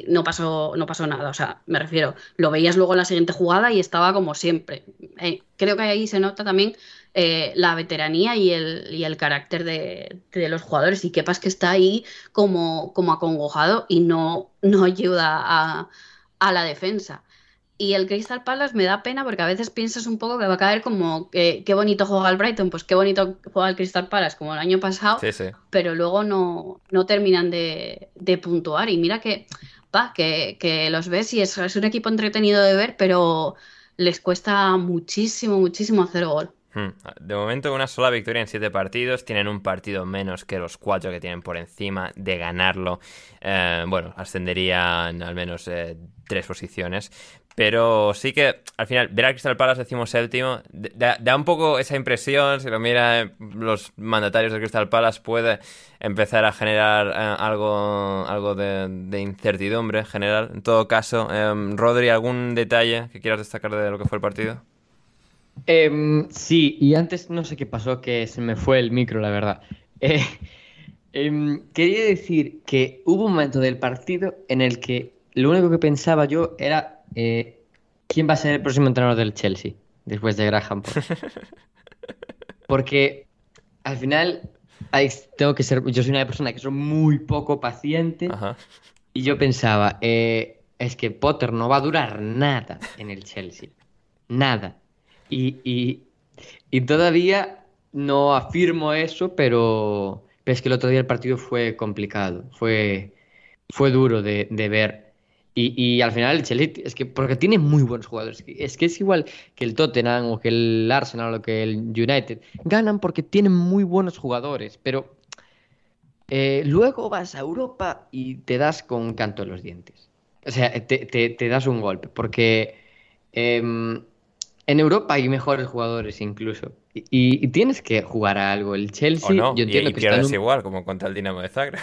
S3: no, pasó, no pasó nada. O sea, me refiero, lo veías luego en la siguiente jugada y estaba como siempre. Eh, creo que ahí se nota también eh, la veteranía y el, y el carácter de, los jugadores. Y Kepas que está ahí como, como acongojado y no, no ayuda a, a la defensa. Y el Crystal Palace me da pena porque a veces piensas un poco que va a caer como que qué bonito juega el Brighton, pues qué bonito juega el Crystal Palace como el año pasado, pero luego no, no terminan de, puntuar. Y mira que, va, que, los ves y es, es, un equipo entretenido de ver, pero les cuesta muchísimo, muchísimo hacer gol.
S1: Hmm. De momento una sola victoria en siete partidos, tienen un partido menos que los cuatro que tienen por encima de ganarlo. Eh, bueno, ascenderían al menos eh, tres posiciones, pero sí que al final, ver al Crystal Palace séptimo, da, un poco esa impresión, si lo mira los mandatarios del Crystal Palace, puede empezar a generar eh, algo, algo de, incertidumbre en general. En todo caso, eh, Rodri, ¿algún detalle que quieras destacar de lo que fue el partido?
S4: Em, sí, y antes no sé qué pasó, que se me fue el micro, la verdad. Eh, em, quería decir que hubo un momento del partido en el que lo único que pensaba yo era eh, ¿quién va a ser el próximo entrenador del Chelsea después de Graham Porque al final tengo que ser, yo soy una persona que soy muy poco paciente y yo pensaba, eh, es que Potter no va a durar nada en el Chelsea. Nada. Y, y, todavía no afirmo eso, pero, es que el otro día el partido fue complicado, fue, fue duro de, de ver. Y, y, al final el Chelsea, es que porque tiene muy buenos jugadores. Es que es igual que el Tottenham o que el Arsenal o que el United. Ganan porque tienen muy buenos jugadores, pero eh, luego vas a Europa y te das con canto en los dientes. O sea, te, te, das un golpe, porque em, en Europa hay mejores jugadores incluso. Y, tienes que jugar a algo. El Chelsea,
S1: yo entiendo y, que pierdes igual, como contra el Dinamo de Zagreb.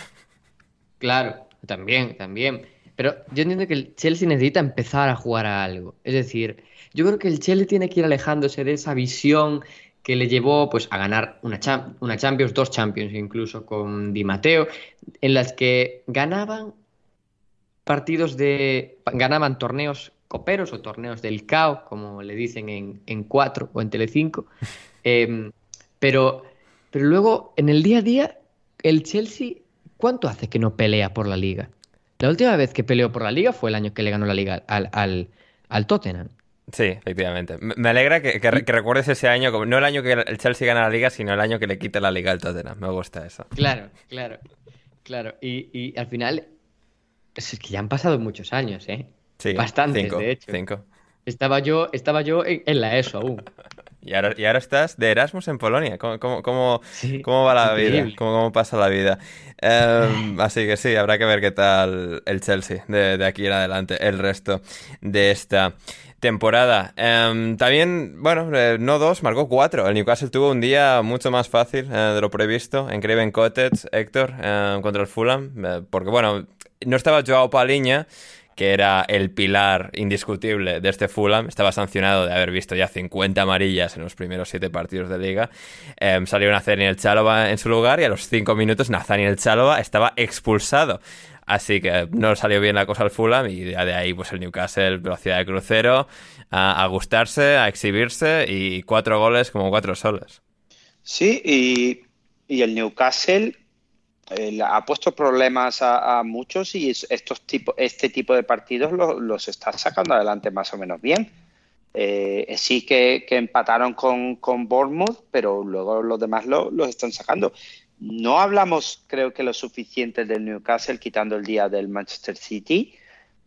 S4: Claro, también, también. Pero yo entiendo que el Chelsea necesita empezar a jugar a algo. Es decir, yo creo que el Chelsea tiene que ir alejándose de esa visión que le llevó pues, a ganar una, una Champions, dos Champions incluso con Di Matteo, en las que ganaban partidos de. ganaban torneos coperos o torneos del caos, como le dicen en, en 4 o en Telecinco. Eh, pero, pero luego, en el día a día, el Chelsea, ¿cuánto hace que no pelea por la liga? La última vez que peleó por la liga fue el año que le ganó la liga al, al, al Tottenham.
S1: Sí, efectivamente. Me alegra que, recuerdes ese año, como, no el año que el Chelsea gana la liga, sino el año que le quite la liga al Tottenham. Me gusta eso.
S4: Claro, claro, claro. Y, y al final, es que ya han pasado muchos años, ¿eh?
S1: Sí,
S4: Bastantes, de hecho.
S1: Cinco.
S4: Estaba yo, estaba yo en, la ESO aún.
S1: Y ahora, y ahora estás de Erasmus en Polonia. ¿Cómo, cómo, cómo, va la vida? ¿Cómo, pasa la vida? Em, así que sí, habrá que ver qué tal el Chelsea de, de aquí en adelante, el resto de esta temporada. Em, también, bueno, eh, no dos, marcó cuatro. El Newcastle tuvo un día mucho más fácil eh, de lo previsto en Craven Cottage, Héctor, em, contra el Fulham. Eh, porque, bueno, no estaba Joao Paliña que era el pilar indiscutible de este Fulham, estaba sancionado de haber visto ya 50 amarillas en los primeros 7 partidos de liga. Eh, salió Nathaniel Chalova en su lugar y a los 5 minutos Nathaniel Chalova estaba expulsado. Así que no salió bien la cosa al Fulham y de ahí pues el Newcastle velocidad de crucero, a, gustarse, a exhibirse y cuatro goles como cuatro soles.
S2: Sí, y, y el Newcastle eh, ha puesto problemas a, muchos y estos tipo, este tipo de partidos los está sacando adelante más o menos bien. Eh, sí que, empataron con, con, Bournemouth, pero luego los demás los están sacando. No hablamos, creo que lo suficiente del Newcastle, quitando el día del Manchester City,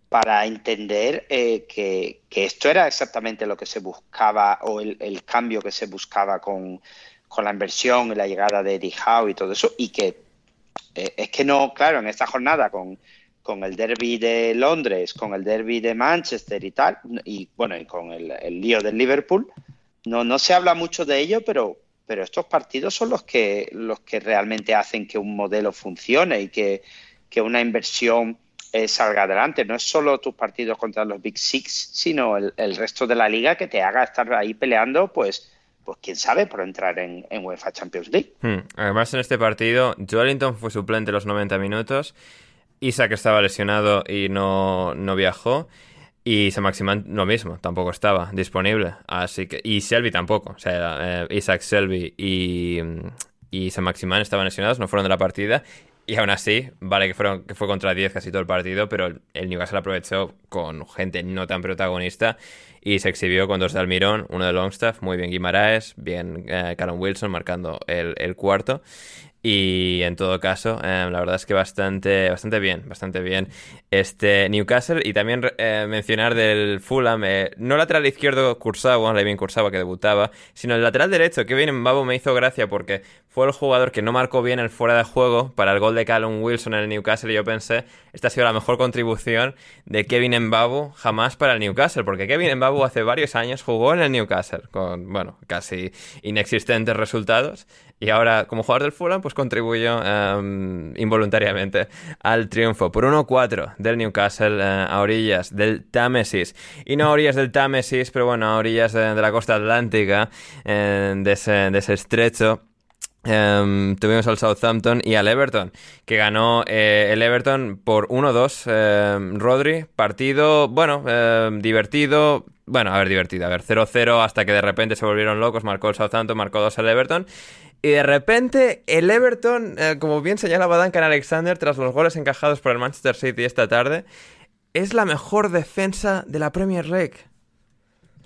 S2: para entender eh, que, esto era exactamente lo que se buscaba o el, cambio que se buscaba con, con, la inversión y la llegada de Eddie Howe y todo eso, y que eh, es que no, claro, en esta jornada con, con el derby de Londres, con el derby de Manchester y tal, y bueno, y con el, lío del Liverpool, no, no se habla mucho de ello, pero, pero estos partidos son los que, los que realmente hacen que un modelo funcione y que, una inversión eh, salga adelante. No es solo tus partidos contra los Big Six, sino el, resto de la liga que te haga estar ahí peleando, pues pues quién sabe, por entrar en, UEFA Champions League.
S1: Hmm. Además, en este partido, Joelinton fue suplente los 90 minutos, Isaac estaba lesionado y no, no viajó. Y se Maximan lo mismo, tampoco estaba disponible. Así que. Y Selby tampoco. O sea, eh, Isaac Selby y, y se Maximan estaban lesionados, no fueron de la partida. Y aún así, vale que, fueron, que fue contra 10 casi todo el partido, pero el Newcastle aprovechó con gente no tan protagonista y se exhibió con dos de Almirón, uno de Longstaff, muy bien Guimaraes, bien eh, Wilson marcando el cuarto. Y en todo caso, eh, la verdad es que bastante, bastante bien, bastante bien este Newcastle. Y también eh, mencionar del Fulham, eh, no lateral izquierdo Kursawa, bien Kursawa que debutaba, sino el lateral derecho, que bien Mbabo me hizo gracia porque fue el jugador que no marcó bien el fuera de juego para el gol de Callum Wilson en el Newcastle. Y yo pensé, esta ha sido la mejor contribución de Kevin Mbabu jamás para el Newcastle, porque Kevin Mbabu hace varios años jugó en el Newcastle con, bueno, casi inexistentes resultados. Y ahora, como jugador del Fulham, pues contribuyó em, involuntariamente al triunfo por 1-4 del Newcastle eh, a orillas del Támesis. Y no a orillas del Támesis, pero bueno, a orillas de, la costa atlántica, eh, de, ese, estrecho. Em, tuvimos al Southampton y al Everton, que ganó eh, el Everton por 1-2. Em, Rodri, partido, bueno, divertido. Bueno, a ver, divertido. A ver, 0-0 hasta que de repente se volvieron locos. Marcó el Southampton, marcó 2 el Everton. Y de repente el Everton, eh, como bien señalaba Duncan Alexander, tras los goles encajados por el Manchester City esta tarde, es la mejor defensa de la Premier League.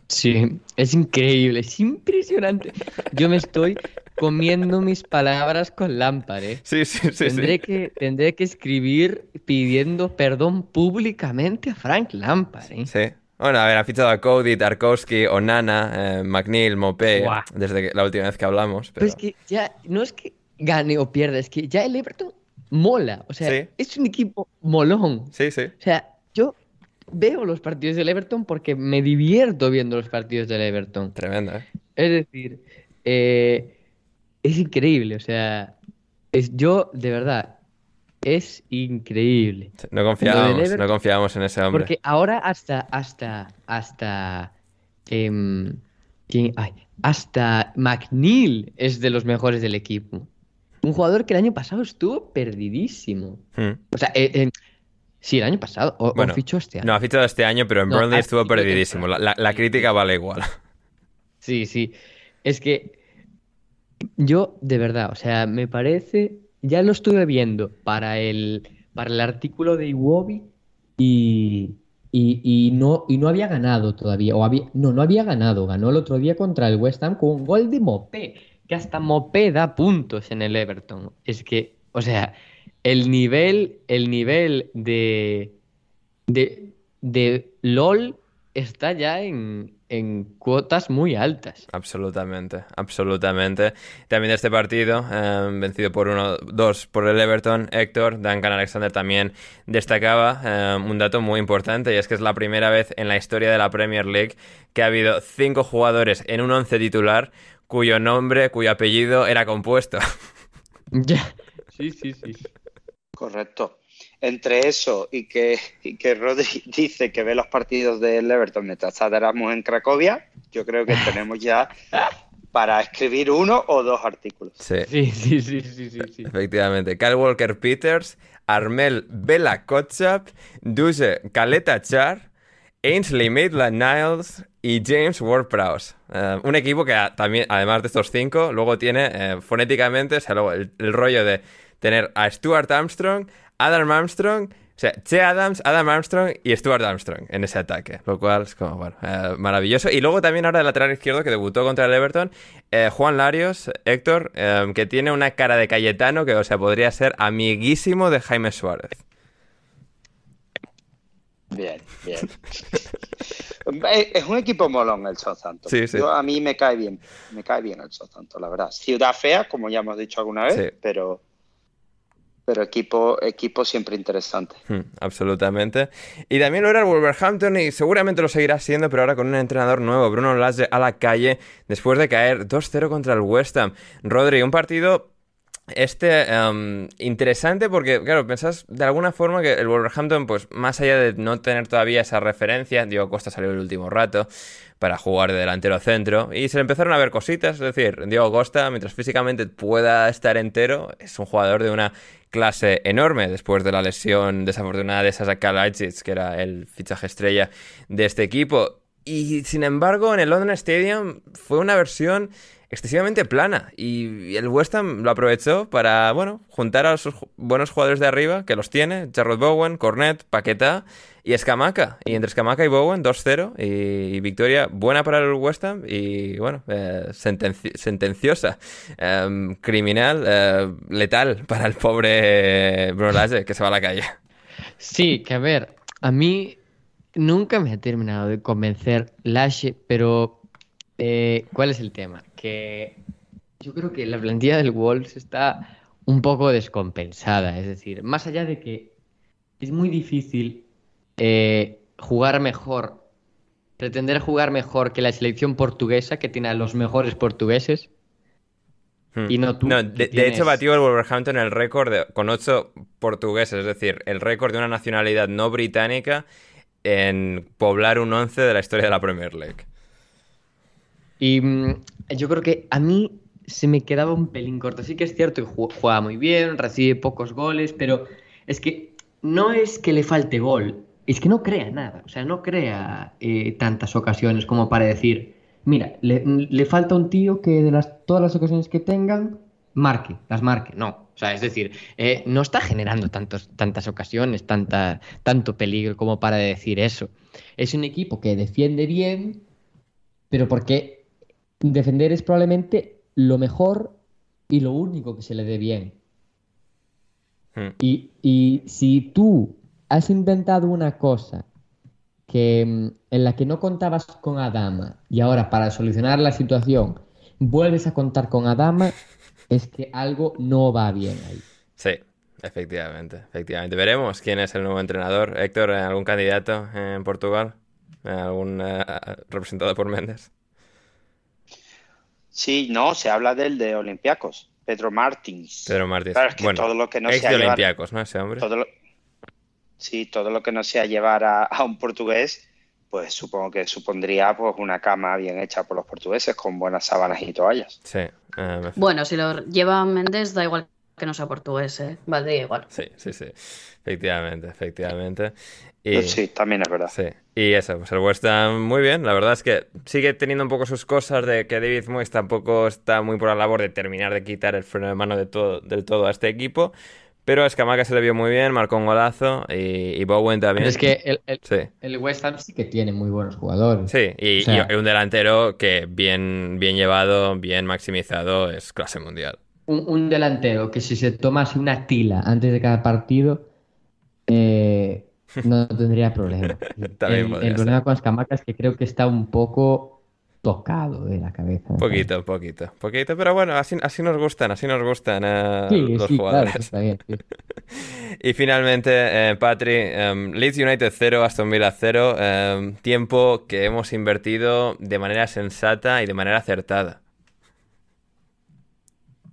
S4: Sí, es increíble, es impresionante. Yo me estoy comiendo mis palabras con Lampard, ¿eh?
S1: Sí, sí, sí.
S4: Tendré,
S1: sí.
S4: Que, tendré que escribir pidiendo perdón públicamente a Frank Lampard, ¿eh?
S1: Sí. Bueno, a ver, ha fichado a Cody, Tarkovsky, Onana, eh, McNeil, Mopé,
S4: Buah.
S1: desde que- la última vez que hablamos.
S4: Pero
S1: Pero...
S4: es que ya, no es que gane o pierda, es que ya el Everton mola. O sea,
S1: Sí.
S4: es un equipo molón.
S1: Sí, sí.
S4: O sea, yo veo los partidos del Everton porque me divierto viendo los partidos del Everton.
S1: Tremendo, ¿eh?
S4: Es decir, eh, es increíble. O sea, es, yo, de verdad, es increíble.
S1: No confiábamos, no confiábamos en ese hombre.
S4: Porque ahora hasta, hasta, hasta, em, ¿quién? Ay, hasta McNeil es de los mejores del equipo. Un jugador que el año pasado estuvo perdidísimo.
S1: Hmm.
S4: O sea, eh, eh, sí, el año pasado. O, fichó este año.
S1: No, ha fichado este año, pero en
S4: No,
S1: Burnley estuvo
S4: fichado
S1: perdidísimo. La,
S4: temprano.
S1: la- la crítica vale igual.
S4: Sí, sí. Es que yo, de verdad, o sea, me parece. Ya lo estuve viendo para el, para el artículo de Iwobi y, y, y no, y no había ganado todavía. O había, no, no había ganado. Ganó el otro día contra el West Ham con un gol de Mopé. Que hasta Mopé da puntos en el Everton. Es que, o sea, el nivel, el nivel de, de, de LOL está ya en, en cuotas muy altas.
S1: Absolutamente, absolutamente. También de este partido, eh, vencido por 1-2 por el Everton, Héctor, Duncan Alexander también destacaba eh, un dato muy importante y es que es la primera vez en la historia de la Premier League que ha habido cinco jugadores en un once titular cuyo nombre, cuyo apellido era compuesto.
S4: Ya. Sí, sí, sí.
S2: Correcto. Entre eso y que, y que Rodri dice que ve los partidos del Everton mientras está de Erasmus en Cracovia, yo creo que tenemos ya para escribir uno o dos artículos.
S1: Sí,
S4: Sí, sí, sí, sí,
S1: efectivamente. Kyle Walker Peters, Armel Bella Kotchap, Duce Caleta Char, Ainsley Maitland Niles y James Ward-Prowse. Eh, un equipo que también, además de estos cinco, luego tiene eh, fonéticamente, o sea, luego el, el rollo de tener a Stuart Armstrong, Adam Armstrong, o sea, Che Adams, Adam Armstrong y Stuart Armstrong en ese ataque, lo cual es como, bueno, eh, maravilloso. Y luego también ahora el lateral izquierdo que debutó contra el Everton, eh, Juan Larios, Héctor, eh, que tiene una cara de Cayetano que, o sea, podría ser amiguísimo de Jaime Suárez.
S2: Bien, bien. Es un equipo molón el Southampton.
S1: Sí, sí.
S2: Yo- a mí me cae bien, me cae bien el Southampton, la verdad. Ciudad fea, como ya hemos dicho alguna vez,
S1: Sí.
S2: pero, pero equipo, equipo siempre interesante.
S1: Hmm, absolutamente. Y también lo era el Wolverhampton y seguramente lo seguirá siendo, pero ahora con un entrenador nuevo, Bruno Lage a la calle, después de caer 2-0 contra el West Ham. Rodri, un partido este em, interesante porque, claro, pensás de alguna forma que el Wolverhampton, pues más allá de no tener todavía esa referencia, Diego Costa salió el último rato para jugar de delantero centro y se le empezaron a ver cositas, es decir, Diego Costa, mientras físicamente pueda estar entero, es un jugador de una clase enorme después de la lesión desafortunada de Sasa Kalajic, que era el fichaje estrella de este equipo. Y sin embargo, en el London Stadium fue una versión excesivamente plana y el West Ham lo aprovechó para, bueno, juntar a sus buenos jugadores de arriba, que los tiene, Jarrod Bowen, Cornet, Paquetá y Escamaca. Y entre Escamaca y Bowen, 2-0 y, victoria buena para el West Ham y, bueno, eh, sentenci- sentenciosa, em, criminal, eh, letal para el pobre Bruno Lage, que se va a la calle.
S4: Sí, que a ver, a mí nunca me ha terminado de convencer Lashe, pero eh, ¿cuál es el tema? Que yo creo que la plantilla del Wolves está un poco descompensada, es decir, más allá de que es muy difícil eh, jugar mejor, pretender jugar mejor que la selección portuguesa, que tiene a los mejores portugueses,
S1: Hmm.
S4: Y no tú,
S1: No, de, de hecho batió el Wolverhampton el récord de- con ocho portugueses, es decir, el récord de una nacionalidad no británica en poblar un once de la historia de la Premier League.
S4: Y mm, yo creo que a mí se me quedaba un pelín corto. Sí que es cierto que ju- juega muy bien, recibe pocos goles, pero es que no es que le falte gol, es que no crea nada. O sea, no crea eh, tantas ocasiones como para decir, mira, le, le falta un tío que de las, todas las ocasiones que tengan, marque, las marque. No. O sea, es decir, eh, no está generando tantos, tantas ocasiones, tanta, tanto peligro como para decir eso. Es un equipo que defiende bien, pero porque defender es probablemente lo mejor y lo único que se le dé bien.
S1: Hmm.
S4: Y, y si tú has intentado una cosa que, mm, en la que no contabas con Adama y ahora para solucionar la situación vuelves a contar con Adama, es que algo no va bien ahí.
S1: Sí, efectivamente, efectivamente. Veremos quién es el nuevo entrenador. Héctor, ¿algún candidato en Portugal? ¿Algún eh, representado por Méndez?
S2: Sí, no, se habla del de Olympiacos, Pedro Martins.
S1: Pedro Martins.
S2: Claro, es que
S1: bueno,
S2: todo lo que no
S1: ex
S2: sea
S1: de
S2: llevar-
S1: Olympiacos, ¿no? Ese hombre.
S2: todo lo- sí, todo lo que no sea llevar a, a un portugués, pues supongo que supondría pues una cama bien hecha por los portugueses con buenas sábanas y toallas.
S1: Sí, eh,
S3: Bueno, si lo lleva Méndez, da igual que no sea portugués, ¿eh? Valdría igual.
S1: sí, sí, sí. Efectivamente, efectivamente. Y...
S2: Pues sí, también es verdad.
S1: Sí, y eso, pues el West Ham muy bien, la verdad es que sigue teniendo un poco sus cosas de que David Moyes tampoco está muy por la labor de terminar de quitar el freno de mano de todo, del todo a este equipo, pero a Escamaca se le vio muy bien, marcó un golazo y, y Bowen también.
S4: Pero es que el, el-
S1: Sí,
S4: el West Ham sí que tiene muy buenos jugadores.
S1: sí, y,
S4: O sea-
S1: y un delantero que bien, bien llevado, bien maximizado es clase mundial.
S4: Un, un delantero que si se tomase una tila antes de cada partido, eh, no tendría problema. El, problema con Escamaca es que creo que está un poco tocado de la cabeza.
S1: Poquito, poquito, poquito, pero bueno, así, así nos gustan, así nos gustan eh,
S4: Sí,
S1: los
S4: sí, claro,
S1: jugadores.
S4: está bien, sí.
S1: Y finalmente, eh, Patri, em, Leeds United 0, Aston Villa 0. em, tiempo que hemos invertido de manera sensata y de manera acertada.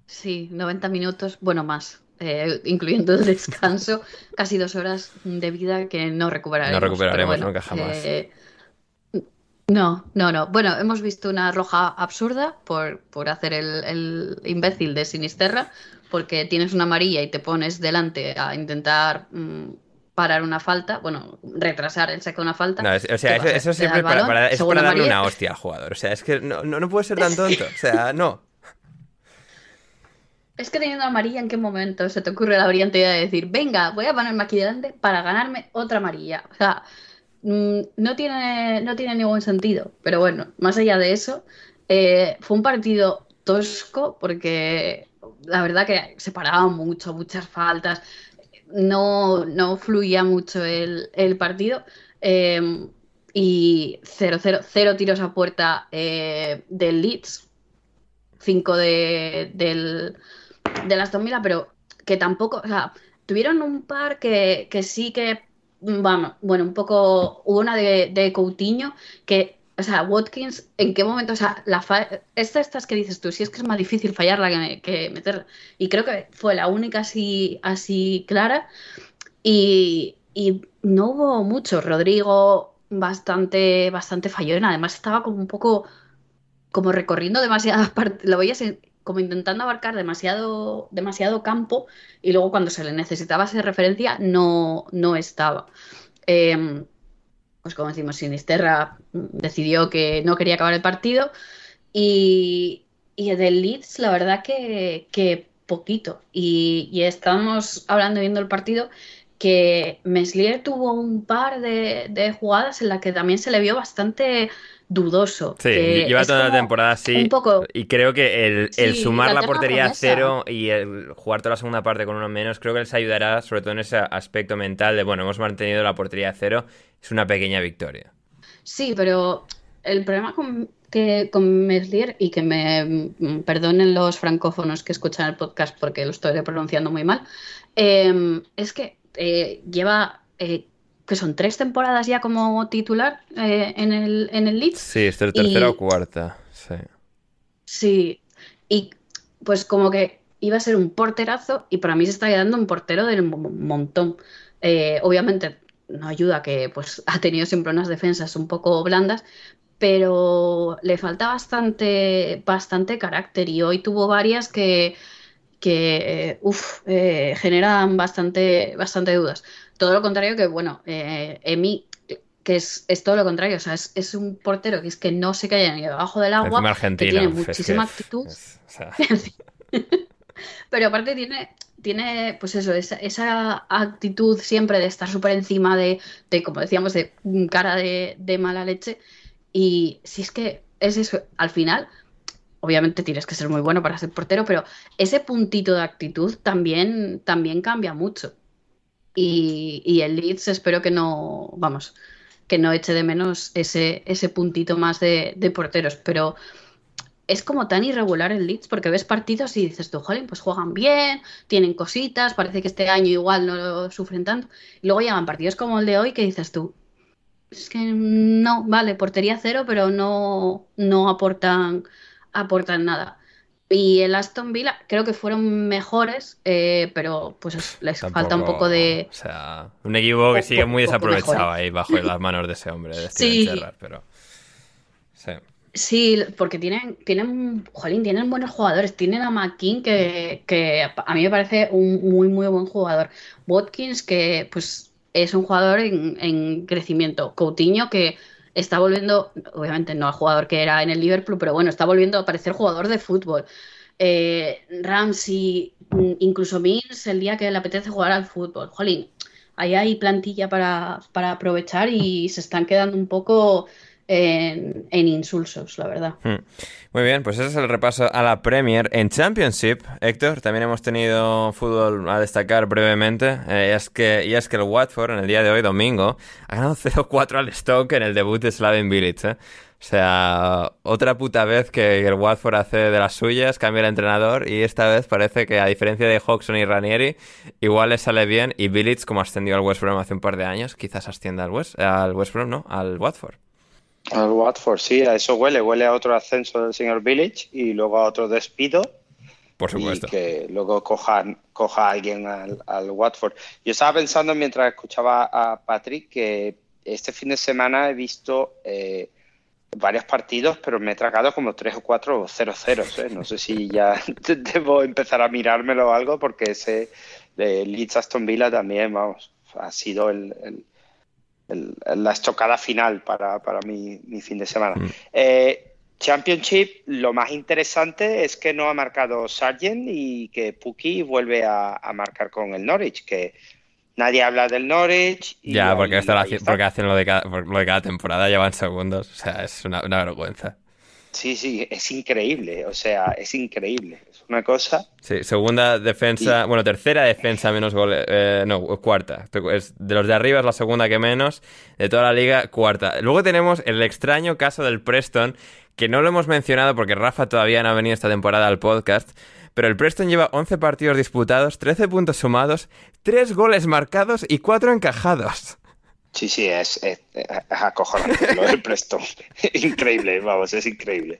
S3: Sí, 90 minutos, bueno, más, eh, incluyendo el descanso, casi dos horas de vida que no recuperaremos.
S1: No recuperaremos
S3: bueno,
S1: nunca jamás.
S3: eh, no, no, no. Bueno, hemos visto una roja absurda por, por hacer el, el imbécil de Sinisterra, porque tienes una amarilla y te pones delante a intentar mm, parar una falta, bueno, retrasar el saque de una falta.
S1: No, es- o sea,
S3: ¿Qué
S1: eso, eso siempre para, para- es para darle
S3: amarilla.
S1: una hostia al jugador. O sea, es que no, no, no puede ser tan tonto. O sea, no.
S3: Es que teniendo amarilla, ¿en qué momento se te ocurre la brillante idea de decir, venga, voy a ponerme aquí delante para ganarme otra amarilla? O sea, mm, no tiene, no tiene ningún sentido. Pero bueno, más allá de eso, eh, fue un partido tosco porque la verdad que se paraban mucho, muchas faltas, no, no fluía mucho el, partido. eh, y 0-0, cero tiros a puerta eh, del Leeds, 5 de, del, del Aston Villa, pero que tampoco, o sea, tuvieron un par que, que sí que, vamos, bueno, un poco, hubo una de, de Coutinho que, o sea, Watkins, ¿en qué momento? O sea, la fa- esta, estas que dices tú, si es que es más difícil fallarla que, que meterla. Y creo que fue la única así, así clara. Y, no hubo mucho. Rodrigo bastante, bastante fallón. Además estaba como un poco como recorriendo demasiadas partes, lo veías en- como intentando abarcar demasiado, demasiado campo y luego cuando se le necesitaba esa referencia no, no estaba. Eh, pues como decimos, Sinisterra decidió que no quería acabar el partido y, y del Leeds la verdad que, que poquito. Y, y estábamos hablando viendo el partido que Meslier tuvo un par de, de jugadas en las que también se le vio bastante dudoso.
S1: Sí, lleva toda la temporada así.
S3: un poco-
S1: Y creo que el, sumar
S3: la
S1: portería a cero y el jugar toda la segunda parte con uno menos, creo que les ayudará, sobre todo en ese aspecto mental de, bueno, hemos mantenido la portería a cero. Es una pequeña victoria.
S3: Sí, pero el problema con, que, con Meslier, y que me mm, perdonen los francófonos que escuchan el podcast porque lo estoy pronunciando muy mal, eh, es que eh, lleva, eh, que son tres temporadas ya como titular eh, en el, en el Leeds.
S1: Sí, es tercera
S3: Y-
S1: o cuarta. Sí.
S3: Sí, y pues como que iba a ser un porterazo y para mí se está quedando un portero del mo- montón. Eh, obviamente no ayuda que pues ha tenido siempre unas defensas un poco blandas, pero le falta bastante, bastante carácter y hoy tuvo varias que, que eh, uf, eh, generan bastante, bastante dudas. Todo lo contrario que, bueno, eh, Emi, que es, es todo lo contrario, o sea, es, es un portero que es que no se cae ni debajo del agua, que tiene
S1: es que-
S3: muchísima actitud.
S1: es- o sea,
S3: Pero aparte tiene, tiene pues eso, esa, esa actitud siempre de estar súper encima de, de, como decíamos, de cara de, de mala leche. Y si es que es eso, al final, obviamente tienes que ser muy bueno para ser portero, pero ese puntito de actitud también, también cambia mucho. Y, y el Leeds espero que no, vamos, que no eche de menos ese, ese puntito más de, de porteros, pero es como tan irregular el Leeds porque ves partidos y dices tú, jolín, pues juegan bien, tienen cositas, parece que este año igual no lo sufren tanto. Y luego llegan partidos como el de hoy que dices tú, es que no, vale, portería cero, pero no, no aportan, aportan nada. Y el Aston Villa creo que fueron mejores, eh, pero pues les
S1: Tampoco,
S3: falta un poco de...
S1: O sea, un equipo que sigue muy desaprovechado
S3: mejor.
S1: ahí bajo las manos de ese hombre, de Steven
S3: Sí.
S1: Gerrard, pero... Sí.
S3: Sí, porque tienen, tienen, jolín, tienen buenos jugadores. Tienen a McKean, que, que a mí me parece un muy, muy buen jugador. Watkins, que pues es un jugador en, en crecimiento. Coutinho, que está volviendo, obviamente no al jugador que era en el Liverpool, pero bueno, está volviendo a parecer jugador de fútbol. Eh, Ramsey, mm, incluso Mills, el día que le apetece jugar al fútbol. Jolín, ahí hay plantilla para, para aprovechar y se están quedando un poco en, en insulsos, la verdad.
S1: Hmm. Muy bien, pues ese es el repaso a la Premier. En Championship, Héctor, también hemos tenido fútbol a destacar brevemente. eh, es que, y es que el Watford, en el día de hoy, domingo, ha ganado 0-4 al Stoke en el debut de Slaven Village. ¿eh? O sea, otra puta vez que el Watford hace de las suyas, cambia el entrenador y esta vez parece que a diferencia de Hodgson y Ranieri, igual le sale bien y Village, como ascendió al West Brom hace un par de años, quizás ascienda al West, al West Brom, no, al Watford.
S2: Al Watford, sí, a eso huele. Huele a otro ascenso del señor Village y luego a otro despido.
S1: Por
S2: Y
S1: supuesto.
S2: que luego cojan, coja a alguien al, al Watford. Yo estaba pensando mientras escuchaba a Patrick que este fin de semana he visto eh, varios partidos, pero me he tragado como tres o cuatro 0-0. ¿eh? No sé si ya debo empezar a mirármelo o algo, porque ese de Leeds Aston Villa también, vamos, ha sido el, el- el- la estocada final para, para mi, mi fin de semana.
S1: Mm.
S2: Eh, Championship, lo más interesante es que no ha marcado Sargent y que Puki vuelve a, a marcar con el Norwich, que nadie habla del Norwich. y
S1: Ya, porque, porque hacen lo de, cada, lo de cada temporada, llevan segundos. O sea, es una, una vergüenza.
S2: Sí, sí, es increíble, o sea, es increíble. Es una cosa.
S1: Sí, segunda defensa, bueno, tercera defensa menos goles, eh, no, cuarta. Es, de los de arriba es la segunda que menos, de toda la liga, cuarta. Luego tenemos el extraño caso del Preston, que no lo hemos mencionado porque Rafa todavía no ha venido esta temporada al podcast, pero el Preston lleva 11 partidos disputados, 13 puntos sumados, 3 goles marcados y 4 encajados.
S2: Sí, sí, es, es, es acojonante lo del Preston. increíble, vamos, es increíble.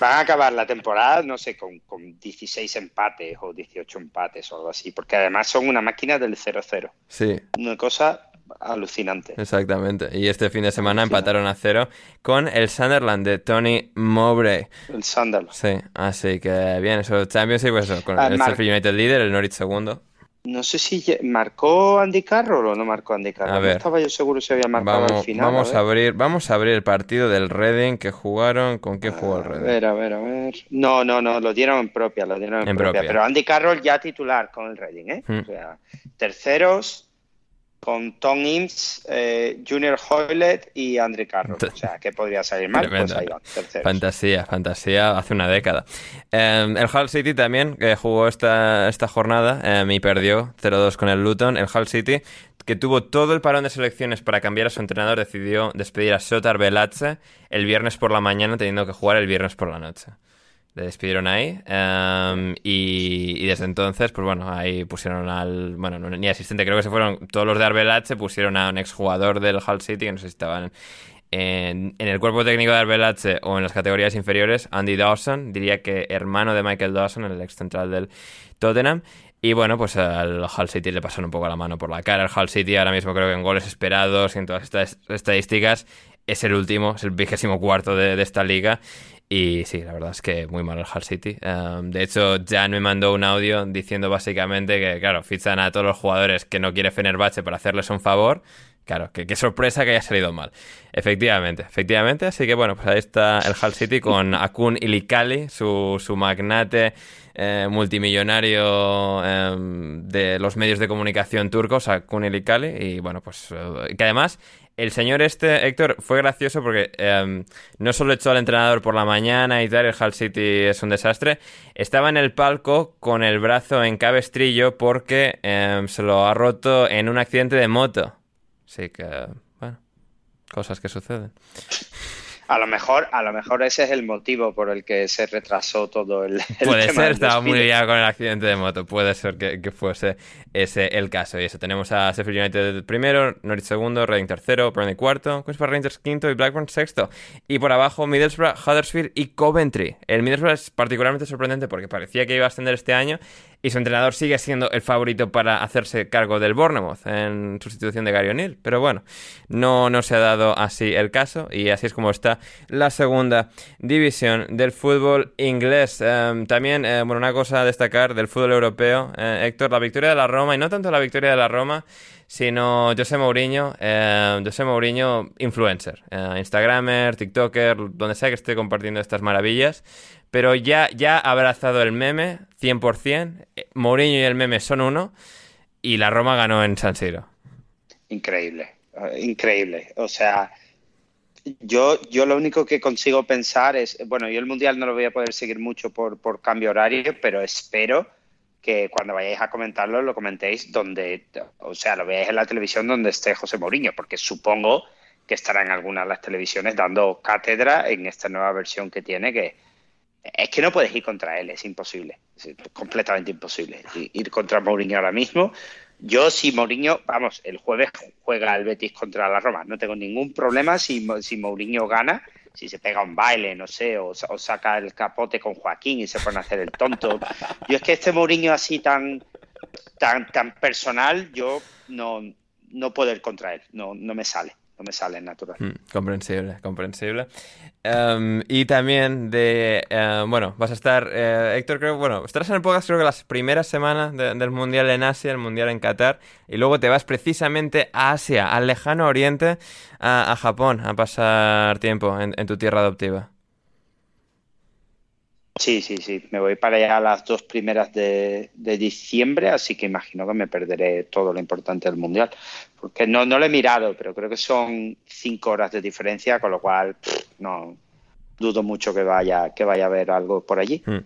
S2: Van a acabar la temporada, no sé, con, con 16 empates o 18 empates o algo así, porque además son una máquina del 0-0.
S1: Sí,
S2: Una cosa alucinante.
S1: exactamente. Y este fin de semana empataron a cero con el Sunderland de Tony Mowbray.
S2: El Sunderland.
S1: Sí, así que bien, eso Championship, pues eso, con
S2: Ah,
S1: el
S2: Mar-
S1: Sheffield United líder, el Norwich segundo.
S2: No sé si marcó Andy Carroll o no marcó Andy Carroll.
S1: A
S2: No
S1: ver.
S2: estaba yo seguro si había marcado
S1: Vamos,
S2: al final.
S1: vamos a abrir, vamos a abrir el partido del Reading que jugaron. ¿Con qué jugó el
S2: A
S1: Reading?
S2: ver, a ver, a ver. No, no, no, lo dieron en propia, lo dieron en,
S1: En
S2: propia.
S1: propia.
S2: Pero Andy Carroll ya titular con el Reading, ¿eh?
S1: Hmm.
S2: O sea, terceros con Tom Imms, eh, Junior Hoylett y Andy Carroll. O sea, ¿qué podría salir mal?
S1: Tremendo.
S2: Pues ahí terceros.
S1: Fantasía, fantasía, hace una década. Eh, el Hull City también, que jugó esta, esta jornada eh, y perdió 0-2 con el Luton. El Hull City, que tuvo todo el parón de selecciones para cambiar a su entrenador, decidió despedir a Sotar Velatze el viernes por la mañana, teniendo que jugar el viernes por la noche. Despidieron ahí eh, y, desde entonces, pues bueno, ahí pusieron al... Bueno, no, ni asistente, creo que se fueron todos los de Arbelatze, pusieron a un exjugador del Hull City, que no sé si estaban en, en el cuerpo técnico de Arbelatze o en las categorías inferiores, Andy Dawson, diría que hermano de Michael Dawson, el ex central del Tottenham. Y bueno, pues al Hull City le pasaron un poco la mano por la cara. El Hull City ahora mismo creo que en goles esperados y en todas estas estadísticas es el último, es el vigésimo cuarto de, de esta liga. Y sí, la verdad es que muy mal el Hull City. Um, de hecho, Jan me mandó un audio diciendo básicamente que, claro, fichan a todos los jugadores que no quiere Fenerbahce para hacerles un favor, claro, qué sorpresa que haya salido mal. Efectivamente, efectivamente. Así que bueno, pues ahí está el Hull City con Akun Ilikali, su, su magnate eh, multimillonario em, de los medios de comunicación turcos, Akun Ilikali. Y bueno, pues eh, que además el señor este, Héctor, fue gracioso porque em, no solo echó al entrenador por la mañana y tal, el Hull City es un desastre, estaba en el palco con el brazo en cabestrillo porque em, se lo ha roto en un accidente de moto. Así que, bueno, cosas que suceden.
S2: A lo mejor, a lo mejor ese es el motivo por el que se retrasó todo el.
S1: puede ser, estaba muy liado con el accidente de moto. Puede ser que, fuese ese el caso. Y eso, tenemos a Sheffield United primero, Norwich segundo, Reading tercero, Burnley cuarto, Queens Rangers quinto y Blackburn sexto. Y por abajo, Middlesbrough, Huddersfield y Coventry. El Middlesbrough es particularmente sorprendente porque parecía que iba a ascender este año y su entrenador sigue siendo el favorito para hacerse cargo del Bournemouth en sustitución de Gary O'Neill. Pero bueno, no, no se ha dado así el caso y así es como está la segunda división del fútbol inglés. Em, también, eh, bueno, una cosa a destacar del fútbol europeo, eh, Héctor, la victoria de la Roma, y no tanto la victoria de la Roma, sino José Mourinho, eh, José Mourinho influencer, Instagramer, TikToker, donde sea que esté compartiendo estas maravillas, pero ya, ha abrazado el meme 100%, Mourinho y el meme son uno, y la Roma ganó en San Siro.
S2: Increíble, increíble. O sea, yo, yo lo único que consigo pensar es, bueno, yo el Mundial no lo voy a poder seguir mucho por, por cambio horario, pero espero que cuando vayáis a comentarlo lo comentéis donde, o sea, lo veáis en la televisión donde esté José Mourinho, porque supongo que estará en algunas de las televisiones dando cátedra en esta nueva versión que tiene, que es que no puedes ir contra él, es imposible, completamente imposible ir contra Mourinho ahora mismo. Yo, si Mourinho, vamos, el jueves juega el Betis contra la Roma, no tengo ningún problema si, si Mourinho gana, si se pega un baile, no sé, o, saca el capote con Joaquín y se pone a hacer el tonto. Yo es que este Mourinho así tan, tan, tan personal, yo no, no puedo ir contra él, no, no me sale no me sale natural. Mm,
S1: comprensible, comprensible. Em, y también de, em, bueno, vas a estar, eh, Héctor, creo, bueno, estarás en el podcast creo que las primeras semanas del Mundial en Asia, el Mundial en Qatar, y luego te vas precisamente a Asia, al lejano oriente, a, Japón, a pasar tiempo en tu tierra adoptiva.
S2: Sí, sí, sí. Me voy para allá a las dos primeras de, diciembre, así que imagino que me perderé todo lo importante del Mundial. Porque no, no lo he mirado, pero creo que son cinco horas de diferencia, con lo cual no dudo mucho que vaya, que vaya a haber algo por allí. Mm.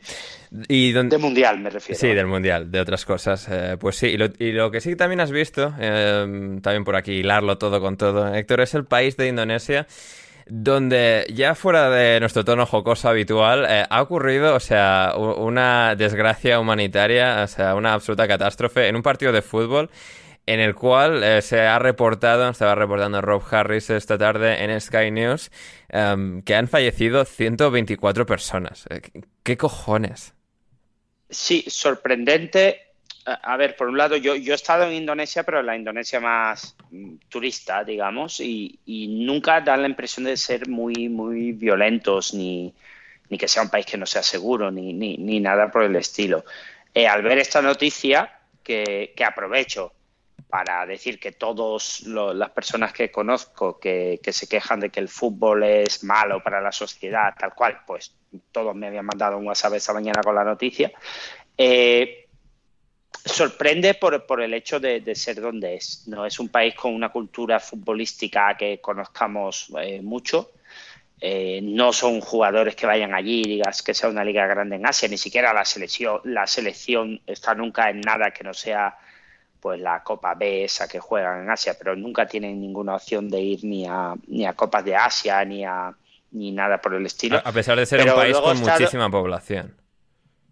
S2: ¿Y De Mundial, me refiero.
S1: Sí, del Mundial, de otras cosas. Eh, pues sí, y lo, que sí también has visto, eh, también por aquí hilarlo todo con todo, Héctor, es el país de Indonesia donde ya fuera de nuestro tono jocoso habitual, eh, ha ocurrido, o sea, una desgracia humanitaria, o sea, una absoluta catástrofe en un partido de fútbol en el cual eh, se ha reportado, estaba reportando Rob Harris esta tarde en Sky News, em, que han fallecido 124 personas. Eh, ¿Qué cojones?
S2: Sí, sorprendente a ver, por un lado, yo, yo he estado en Indonesia, pero la Indonesia más mm, turista, digamos, y, nunca da la impresión de ser muy, muy violentos, ni, ni que sea un país que no sea seguro, ni, ni, nada por el estilo. Eh, al ver esta noticia, que, que aprovecho para decir que todas las personas que conozco que, se quejan de que el fútbol es malo para la sociedad, tal cual, pues todos me habían mandado un WhatsApp esta mañana con la noticia. Eh, sorprende por, el hecho de, ser donde es. No es un país con una cultura futbolística que conozcamos eh, mucho. Eh, no son jugadores que vayan allí y digas que sea una liga grande en Asia, ni siquiera la selección, la selección está nunca en nada que no sea pues la Copa B esa que juegan en Asia, pero nunca tienen ninguna opción de ir ni a, ni a Copas de Asia ni a ni nada por el estilo.
S1: A pesar de ser un país con muchísima población.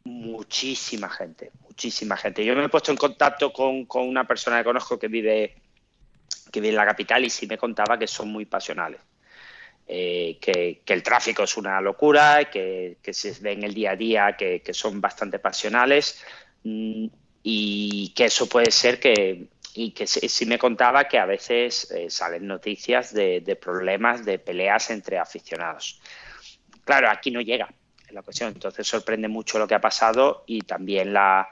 S2: Muchísima gente, muchísima gente. Yo me he puesto en contacto con, una persona que conozco que vive, que vive en la capital y sí me contaba que son muy pasionales. Eh, que, el tráfico es una locura, que, que se ve en el día a día que, son bastante pasionales mm, y que eso puede ser que, y que sí, me contaba que a veces eh, salen noticias de, problemas, de peleas entre aficionados. Claro, aquí no llega la cuestión, entonces sorprende mucho lo que ha pasado y también la,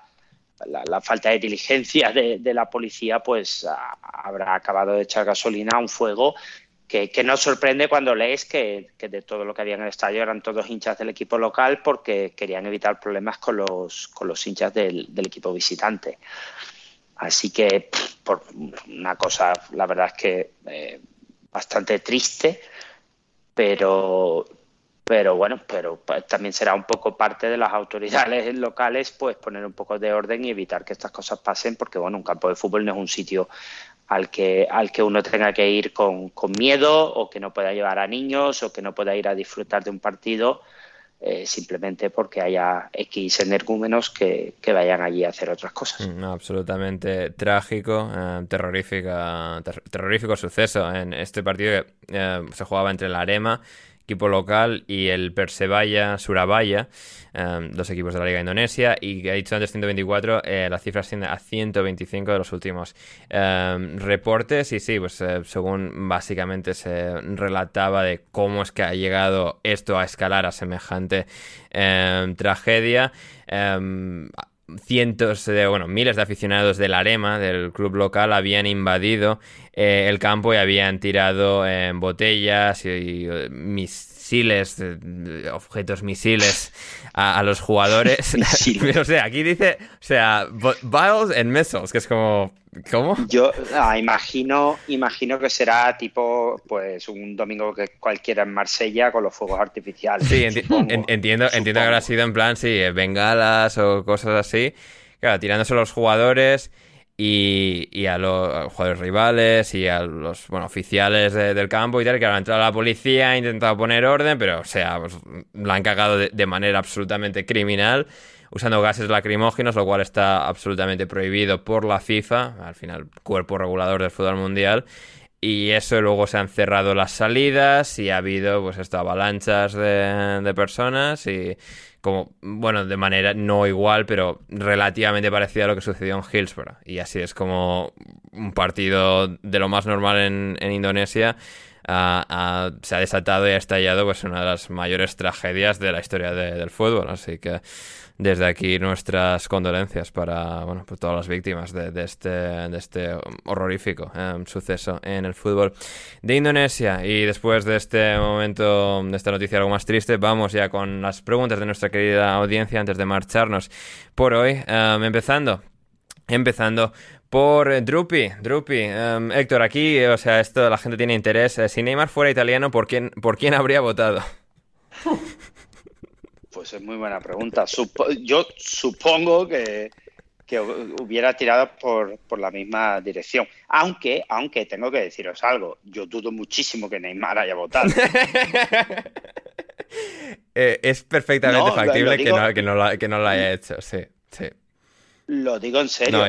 S2: la, falta de diligencia de, la policía, pues habrá acabado de echar gasolina a un fuego que, que no sorprende cuando lees que, de todo lo que había en el estadio eran todos hinchas del equipo local porque querían evitar problemas con los, con los hinchas del, equipo visitante. Así que, por una cosa, la verdad es que eh, bastante triste, pero, pero bueno, pero pues, también será un poco parte de las autoridades locales pues poner un poco de orden y evitar que estas cosas pasen porque bueno, un campo de fútbol no es un sitio al que, al que uno tenga que ir con, con miedo o que no pueda llevar a niños o que no pueda ir a disfrutar de un partido eh, simplemente porque haya X energúmenos que, que, vayan allí a hacer otras cosas.
S1: Mm, absolutamente trágico, eh, terrorífica, terrorífico suceso en este partido que eh, se jugaba entre la Arema equipo local, y el Persebaya Surabaya, em, dos equipos de la Liga Indonesia. Y ha dicho antes 124, eh, la cifra asciende a 125 de los últimos em, reportes. Y sí, pues eh, según básicamente se relataba de cómo es que ha llegado esto a escalar a semejante em, tragedia cientos de, bueno, miles de aficionados del Arema, del club local, habían invadido eh, el campo y habían tirado botellas y, misiles, objetos misiles a, los jugadores. o sea, aquí dice, o sea, vials and missiles, que es como, ¿cómo?
S2: Yo ah, imagino, imagino que será tipo, pues, un domingo que cualquiera en Marsella con los fuegos artificiales.
S1: Sí, entiendo, entiendo que habrá sido en plan, sí, eh, bengalas o cosas así. Claro, tirándose los jugadores y, a, los, jugadores rivales y a los bueno, oficiales del campo y tal, que han entrado la policía, ha intentado poner orden, pero o sea, pues, la han cagado de, manera absolutamente criminal, usando gases lacrimógenos, lo cual está absolutamente prohibido por la FIFA, al final cuerpo regulador del fútbol mundial. Y eso luego se han cerrado las salidas y ha habido pues esto, avalanchas de, de personas y como, bueno, de manera no igual, pero relativamente parecida a lo que sucedió en Hillsborough. Y así es como un partido de lo más normal en, Indonesia se ha desatado y ha estallado pues una de las mayores tragedias de la historia del fútbol. Así que desde aquí nuestras condolencias para bueno, pues todas las víctimas de, este, de este horrorífico em, suceso en el fútbol de Indonesia. Y después de este momento, de esta noticia algo más triste, vamos ya con las preguntas de nuestra querida audiencia antes de marcharnos por hoy. Em, empezando, empezando por Drupi, Drupi. Em, Héctor, aquí, o sea, esto la gente tiene interés. Eh, si Neymar fuera italiano, ¿por quién, por quién habría votado?
S2: Pues es muy buena pregunta. yo supongo que, hubiera tirado por, la misma dirección. Aunque, aunque tengo que deciros algo, yo dudo muchísimo que Neymar haya votado.
S1: Eh, es perfectamente factible que, no, que, no lo, haya hecho, sí, sí.
S2: Lo digo en serio.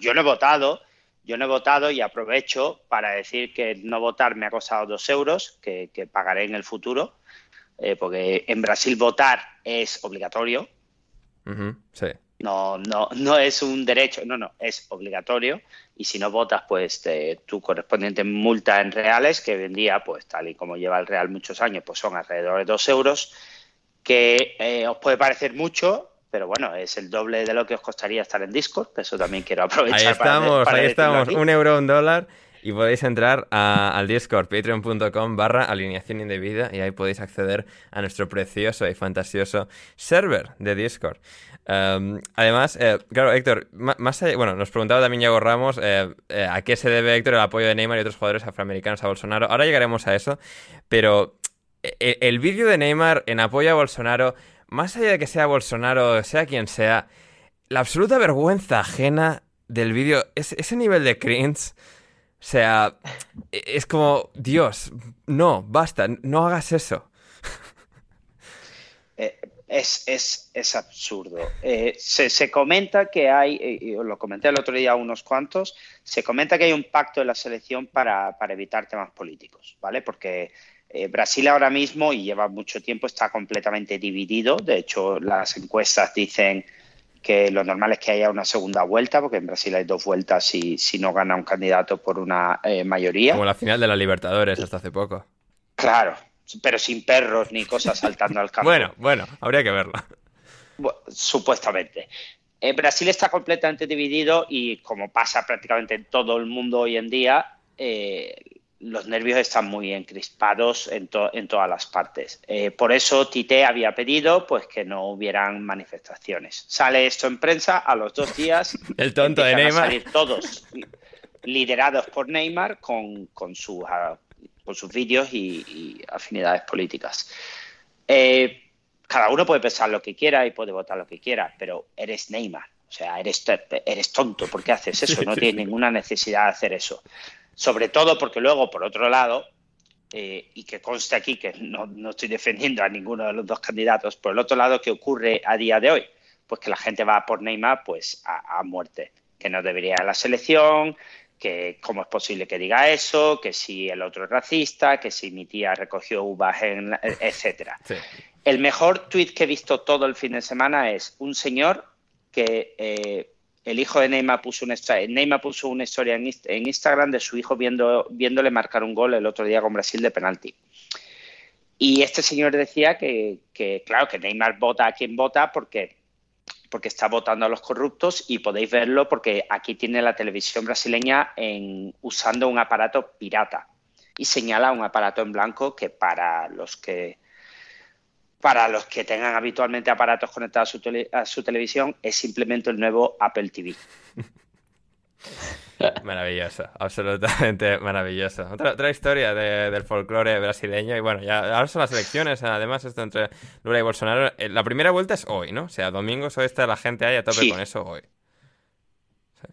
S2: yo no he votado, yo no he votado y aprovecho para decir que no votar me ha costado dos euros, que pagaré en el futuro eh, porque en Brasil votar es obligatorio.
S1: sí.
S2: No, no, no es un derecho, no, no, es obligatorio. Y si no votas, pues tu correspondiente multa en reales, que hoy en día, pues tal y como lleva el real muchos años, pues son alrededor de dos euros, que eh, os puede parecer mucho, pero bueno, es el doble de lo que os costaría estar en Discord, eso también quiero aprovechar.
S1: Ahí estamos, ahí estamos, un euro, un dólar. Y podéis entrar al Discord, patreon.com barra alineación indebida y ahí podéis acceder a nuestro precioso y fantasioso server de Discord. Em, además, eh, claro, Héctor, más allá, bueno, nos preguntaba también Yago Ramos eh, eh, a qué se debe, Héctor, el apoyo de Neymar y otros jugadores afroamericanos a Bolsonaro. Ahora llegaremos a eso, pero el, vídeo de Neymar en apoyo a Bolsonaro, más allá de que sea Bolsonaro, sea quien sea, la absoluta vergüenza ajena del vídeo, ese nivel de cringe sea, e, es como, Dios, no, basta, no hagas eso.
S2: Eh, es, es, absurdo. Eh, se, comenta que hay, eh, y lo comenté el otro día unos cuantos, se comenta que hay un pacto de la selección para, para evitar temas políticos, ¿vale? Porque Brasil ahora mismo, y lleva mucho tiempo, está completamente dividido. De hecho, las encuestas dicen que lo normal es que haya una segunda vuelta, porque en Brasil hay dos vueltas si, si no gana un candidato por una eh, mayoría.
S1: Como la final de la Libertadores hasta hace poco.
S2: Claro, pero sin perros ni cosas saltando al campo.
S1: bueno, bueno, habría que verla.
S2: supuestamente. Eh, Brasil está completamente dividido y como pasa prácticamente en todo el mundo hoy en día, eh, los nervios están muy encrispados en, en todas las partes. Eh, por eso Tite había pedido pues que no hubieran manifestaciones. Sale esto en prensa a los dos días.
S1: El tonto de Neymar.
S2: A salir todos liderados por Neymar con, con, sus, ah, con sus vídeos y, afinidades políticas. Eh, cada uno puede pensar lo que quiera y puede votar lo que quiera, pero eres Neymar. O sea, eres, eres tonto. ¿Por qué haces eso? No tienes ninguna necesidad de hacer eso. Sobre todo porque luego, por otro lado, eh, y que conste aquí que no, no, estoy defendiendo a ninguno de los dos candidatos, por el otro lado, ¿qué ocurre a día de hoy? Pues que la gente va por Neymar pues a, a muerte, que no debería ir a la selección, que cómo es posible que diga eso, que si el otro es racista, que si mi tía recogió uvas, en, etcétera. El mejor tweet que he visto todo el fin de semana es un señor que eh, el hijo de Neymar puso una Neymar puso una historia en, Instagram de su hijo viendo, viéndole marcar un gol el otro día con Brasil de penalti. Y este señor decía que, que claro, que Neymar vota a quien vota porque porque está votando a los corruptos y podéis verlo porque aquí tiene la televisión brasileña en, usando un aparato pirata y señala un aparato en blanco que para los que para los que tengan habitualmente aparatos conectados a su, a su televisión es simplemente el nuevo Apple TV.
S1: Maravilloso, absolutamente maravilloso. Otra, otra historia del folclore brasileño. Y bueno, ya ahora son las elecciones, además, esto entre Lula y Bolsonaro. Eh, la primera vuelta es hoy, ¿no? O sea, domingos hoy está la gente ahí a tope con eso hoy.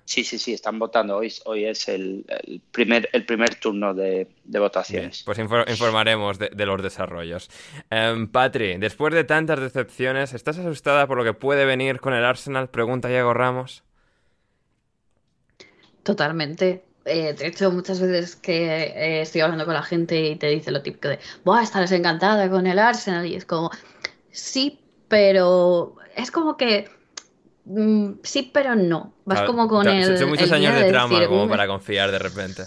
S2: Sí, sí, sí, están votando. Hoy, hoy es el, primer, el primer turno de, votaciones.
S1: pues informaremos de, los desarrollos. Um, Patri, después de tantas decepciones, ¿estás asustada por lo que puede venir con el Arsenal? Pregunta Diego Ramos.
S3: Totalmente. Eh, de hecho, muchas veces que eh, estoy hablando con la gente y te dice lo típico de, ¡buah, estarás encantada con el Arsenal! Y es como, sí, pero es como que, mm, sí, pero no. Vas como con el.
S1: Son muchos años de, trauma como para confiar de repente.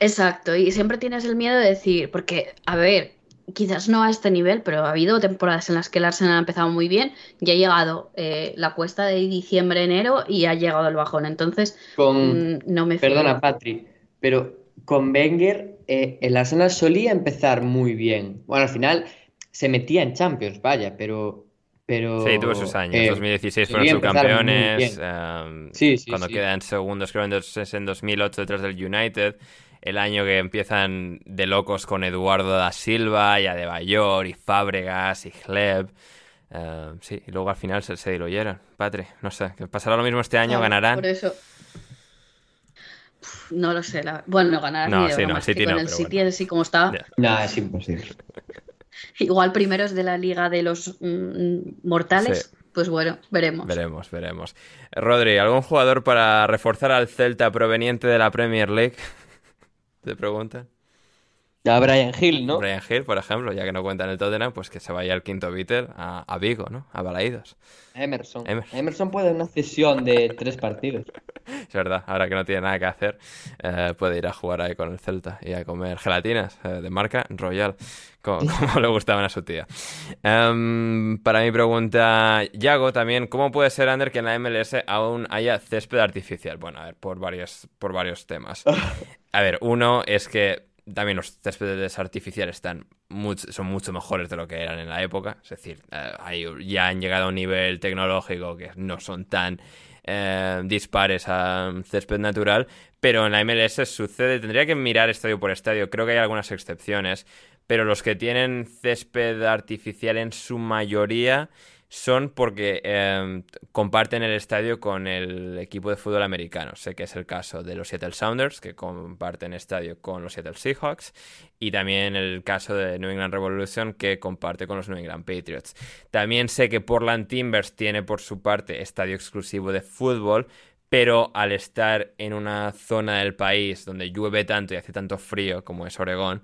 S3: Exacto, y siempre tienes el miedo de decir, porque, a ver, quizás no a este nivel, pero ha habido temporadas en las que el Arsenal ha empezado muy bien y ha llegado eh, la cuesta de diciembre-enero y ha llegado el bajón. Entonces, con... Mm, no me
S4: Perdona, Patri, pero con Wenger eh, el Arsenal solía empezar muy bien. Bueno, al final se metía en Champions, vaya, pero... pero
S1: sí, tuvo sus años. En 2016 fueron subcampeones. Um, sí, sí, cuando quedan segundos, creo, en, en 2008 detrás del United el año que empiezan de locos con Eduardo da Silva y Adebayor y Fábregas y Gleb. Eh, sí, y luego al final se, se diluyeron. Patre, no sé, que pasará lo mismo este año, ganarán.
S3: Por eso. No lo sé. Bueno, ganarán.
S1: No, sí, no, City
S3: con el City así como está.
S4: No, es imposible.
S3: Igual primero es de la liga de los mm, mortales. Pues bueno, veremos.
S1: Veremos, veremos. Rodri, ¿algún jugador para reforzar al Celta proveniente de la Premier League? te preguntan.
S4: A Brian Hill, ¿no?
S1: Brian Hill, por ejemplo, ya que no cuenta en el Tottenham, pues que se vaya al quinto Beatle a, Vigo, ¿no? A Balaídos.
S4: Emerson. Emerson. puede una cesión de tres partidos.
S1: Es verdad, ahora que no tiene nada que hacer, eh, puede ir a jugar ahí con el Celta y a comer gelatinas eh, de marca Royal, como, le gustaban a su tía. Em, para mi pregunta, Yago, también, ¿cómo puede ser, Ander, que en la MLS aún haya césped artificial? Bueno, a ver, por varios, por varios temas. A ver, uno es que también los céspedes artificiales están son mucho mejores de lo que eran en la época. Es decir, eh, ya han llegado a un nivel tecnológico que no son tan eh, dispares a césped natural. Pero en la MLS sucede, tendría que mirar estadio por estadio. Creo que hay algunas excepciones. Pero los que tienen césped artificial en su mayoría son porque em, comparten el estadio con el equipo de fútbol americano. Sé que es el caso de los Seattle Sounders, que comparten estadio con los Seattle Seahawks, y también el caso de New England Revolution, que comparte con los New England Patriots. También sé que Portland Timbers tiene por su parte estadio exclusivo de fútbol, pero al estar en una zona del país donde llueve tanto y hace tanto frío como es Oregón,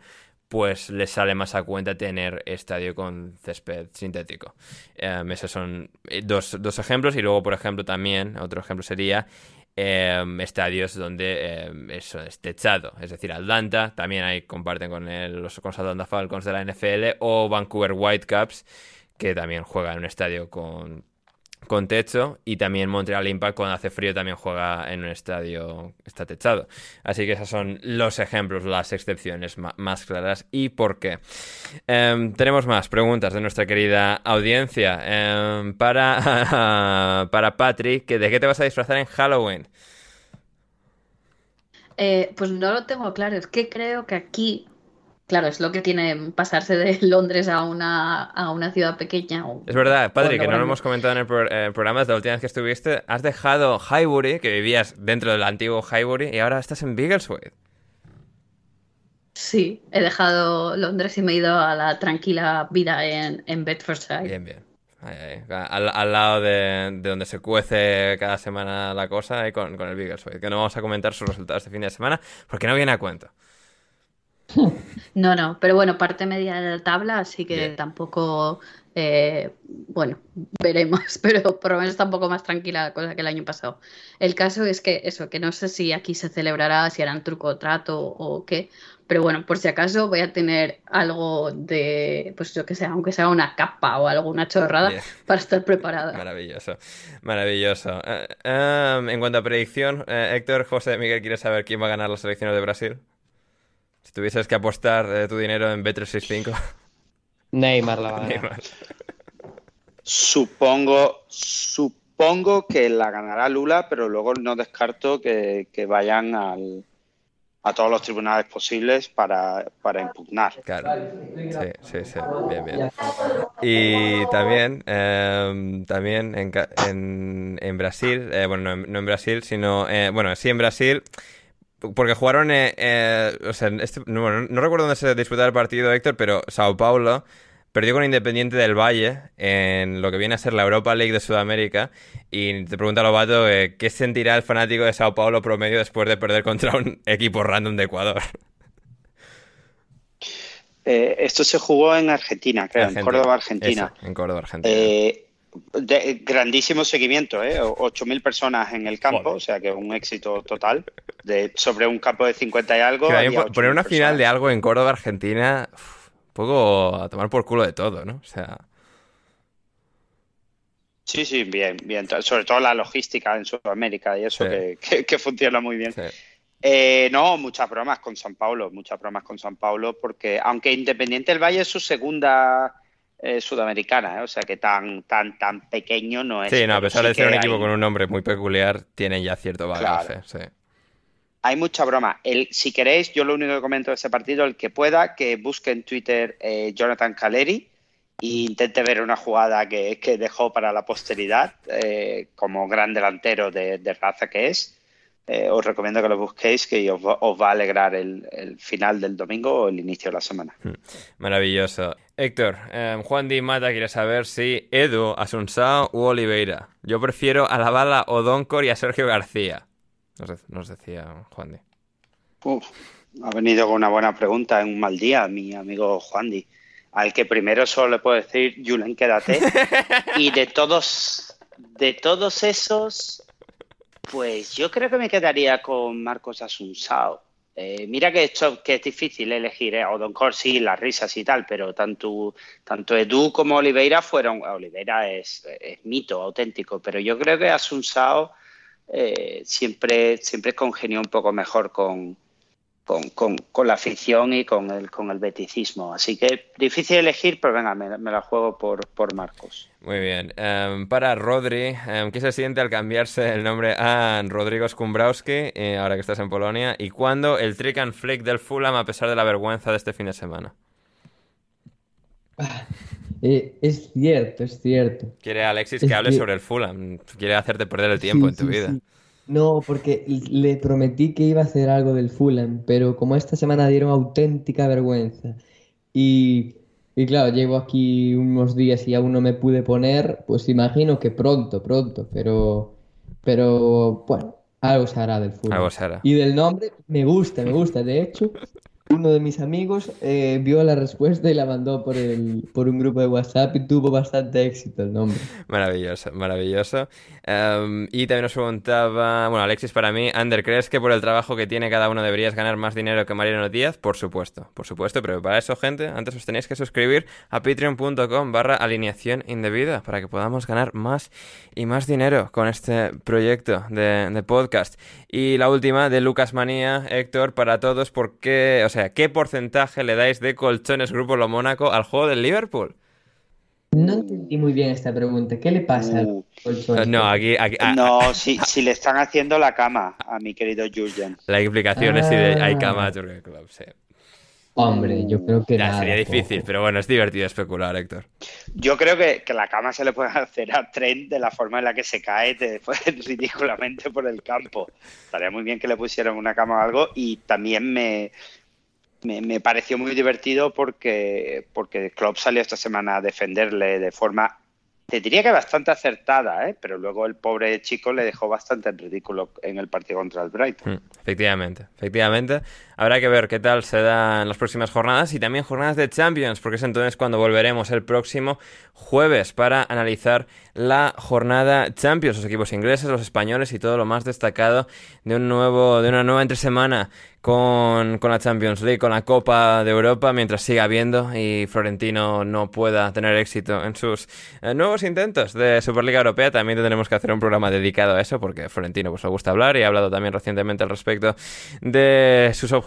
S1: pues les sale más a cuenta tener estadio con césped sintético. Em, esos son eh, dos, ejemplos y luego, por ejemplo, también otro ejemplo sería em, estadios donde em, eso es techado, es decir, Atlanta, también ahí comparten con los con Atlanta Falcons de la NFL o Vancouver Whitecaps, que también juegan en un estadio con con techo y también Montreal Impact cuando hace frío también juega en un estadio está techado. Así que esos son los ejemplos, las excepciones más claras y por qué. Em, tenemos más preguntas de nuestra querida audiencia. Em, para, para Patrick, ¿de qué te vas a disfrazar en Halloween?
S3: Eh, pues no lo tengo claro, es que creo que aquí Claro, es lo que tiene pasarse de Londres a una, a una ciudad pequeña.
S1: es verdad, padre, que no lo hemos comentado en el, programa, es la última vez que estuviste, has dejado Highbury, que vivías dentro del antiguo Highbury, y ahora estás en Biggleswade.
S3: Sí, he dejado Londres y me he ido a la tranquila vida en, en Bedfordshire.
S1: Bien, bien. Al, lado de, donde se cuece cada semana la cosa, con, con el Biggleswade, que no vamos a comentar sus resultados este fin de semana, porque no viene a cuento.
S3: No, no, pero bueno, parte media de la tabla, así que tampoco, eh, bueno, veremos, pero por lo menos está un poco más tranquila la cosa que el año pasado. El caso es que eso, que no sé si aquí se celebrará, si harán truco o trato o qué, pero bueno, por si acaso voy a tener algo de, pues yo que sé, aunque sea una capa o alguna chorrada para estar preparada.
S1: Maravilloso, maravilloso. Eh, em, en cuanto a predicción, eh, Héctor, José, Miguel, ¿quieres saber quién va a ganar las elecciones de Brasil? Si tuvieses que apostar eh, tu dinero en B365.
S4: Neymar la va a
S2: Supongo, supongo que la ganará Lula, pero luego no descarto que, vayan a todos los tribunales posibles para, impugnar.
S1: Claro. Sí, sí, sí. Bien, bien. Y también, em, también en, en, Brasil, eh, bueno, no en, Brasil, sino, eh, bueno, sí en Brasil, porque jugaron, eh, eh, o sea, este, no, recuerdo dónde se disputaba el partido, Héctor, pero Sao Paulo perdió con Independiente del Valle en lo que viene a ser la Europa League de Sudamérica. Y te pregunta Lobato, eh, ¿qué sentirá el fanático de Sao Paulo promedio después de perder contra un equipo random de Ecuador?
S2: esto se jugó en Argentina, creo, en Córdoba, Argentina.
S1: en Córdoba, Argentina
S2: de, grandísimo seguimiento, ¿eh? 8.000 personas en el campo, o sea que un éxito total. De, sobre un campo de 50 y algo.
S1: poner una final de algo en Córdoba, Argentina, un poco a tomar por culo de todo, ¿no? O sea.
S2: Sí, sí, bien, bien. Sobre todo la logística en Sudamérica y eso que, funciona muy bien. Eh, no, muchas bromas con San Paulo, muchas bromas con San Paulo, porque aunque Independiente del Valle es su segunda eh, sudamericana, ¿eh? o sea que tan, tan, tan pequeño no es.
S1: Sí, no, a pesar de ser un equipo con un nombre muy peculiar, tiene ya cierto bagaje.
S2: Hay mucha broma. El, si queréis, yo lo único que comento de ese partido, el que pueda, que busque en Twitter eh, Jonathan Caleri e intente ver una jugada que, dejó para la posteridad, como gran delantero de raza que es eh, os recomiendo que lo busquéis, que os va, a alegrar el, final del domingo o el inicio de la semana. Hmm.
S1: Maravilloso. Héctor, eh, Juan Di Mata quiere saber si Edu, Asunsao u Oliveira. Yo prefiero a la bala Odoncor y a Sergio García. Nos, decía Juan Di.
S2: ha venido con una buena pregunta en un mal día, mi amigo Juan Di. Al que primero solo le puedo decir, Julen, quédate. y de todos, de todos esos, pues yo creo que me quedaría con Marcos Asunsao. Eh, mira que, esto, que es difícil elegir, ¿eh? Don Corsi, las risas y tal, pero tanto, tanto Edu como Oliveira fueron. Oliveira es, mito auténtico, pero yo creo que Asunsao eh, siempre, siempre congenió un poco mejor con, con, con, la afición y con el, con el beticismo. Así que difícil elegir, pero venga, me, la juego por, por Marcos.
S1: Muy bien. Em, para Rodri, um, ¿qué se siente al cambiarse el nombre a Rodrigo Skumbrowski, eh, ahora que estás en Polonia? ¿Y cuándo el trick and flick del Fulham a pesar de la vergüenza de este fin de semana?
S4: Eh, es cierto, es cierto.
S1: Quiere Alexis que hable sobre el Fulham. Quiere hacerte perder el tiempo en tu vida.
S4: No, porque le prometí que iba a hacer algo del Fulham, pero como esta semana dieron auténtica vergüenza. Y, y claro, llevo aquí unos días y aún no me pude poner, pues imagino que pronto, pronto, pero, pero bueno, algo se hará del Fulham.
S1: Algo se hará.
S4: Y del nombre me gusta, me gusta. De hecho, uno de mis amigos eh, vio la respuesta y la mandó por, el, por un grupo de WhatsApp y tuvo bastante éxito el nombre.
S1: Maravilloso, maravilloso. Em, y también nos preguntaba, bueno, Alexis, para mí, Ander, ¿crees que por el trabajo que tiene cada uno deberías ganar más dinero que Mariano Díaz? Por supuesto, por supuesto, pero para eso, gente, antes os tenéis que suscribir a patreon.com barra alineación indebida para que podamos ganar más y más dinero con este proyecto de, podcast. Y la última de Lucas Manía, Héctor, para todos, ¿por qué, o qué porcentaje le dais de colchones Grupo Lo Mónaco al juego del Liverpool?
S4: No entendí muy bien esta pregunta. ¿Qué le pasa al
S2: Uh,
S4: colchón?
S1: No, aquí, aquí- ah,
S2: No, si, si le están haciendo la cama a mi querido Jurgen.
S1: la implicación es si de- hay
S4: Ah.
S1: cama Jurgen Klopp, sí.
S4: Hombre, yo creo que
S1: Ya,
S4: nada.
S1: sería
S4: poco.
S1: difícil, pero bueno, es divertido especular, Héctor.
S2: Yo creo que, que la cama se le puede hacer a Trent de la forma en la que se cae de- ridículamente por el campo. Estaría muy bien que le pusieran una cama o algo y también me, me, me pareció muy divertido porque, porque Klopp salió esta semana a defenderle de forma, te diría que bastante acertada, ¿eh? pero luego el pobre chico le dejó bastante en ridículo en el partido contra el Brighton.
S1: Mm, Efectivamente, efectivamente. Habrá que ver qué tal se da en las próximas jornadas y también jornadas de Champions, porque es entonces cuando volveremos el próximo jueves para analizar la jornada Champions, los equipos ingleses, los españoles y todo lo más destacado de un nuevo, de una nueva entresemana con, con la Champions League, con la Copa de Europa, mientras siga habiendo y Florentino no pueda tener éxito en sus eh, nuevos intentos de Superliga Europea. También tendremos que hacer un programa dedicado a eso, porque Florentino pues le gusta hablar y ha hablado también recientemente al respecto de sus objetivos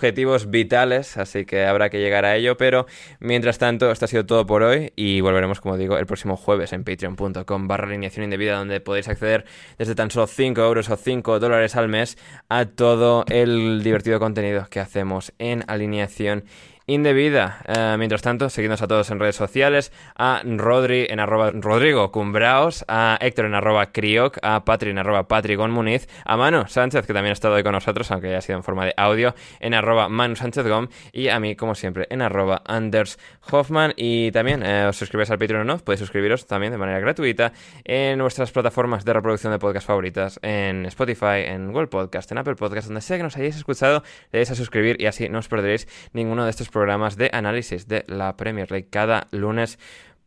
S1: vitales, así que habrá que llegar a ello. Pero mientras tanto, esto ha sido todo por hoy y volveremos, como digo, el próximo jueves en patreon.com barra alineación indebida, donde podéis acceder desde tan solo 5 euros o 5 dólares al mes a todo el divertido contenido que hacemos en alineación. Eh, mientras tanto, seguidnos a todos en redes sociales, a Rodri en arroba Rodrigo Cumbraos, a Héctor en arroba Crioc, a Patri en arroba Patricón Muniz, a Manu Sánchez, que también ha estado hoy con nosotros, aunque ya ha sido en forma de audio, en arroba Manu Sánchez Gom, y a mí, como siempre, en arroba Anders Hoffman. Y también eh, os suscribáis al Patreon o no, podéis suscribiros también de manera gratuita en nuestras plataformas de reproducción de podcast favoritas, en Spotify, en Google Podcast, en Apple Podcast, donde sea que nos hayáis escuchado, le dais a suscribir y así no os perderéis ninguno de estos de análisis de la Premier League cada lunes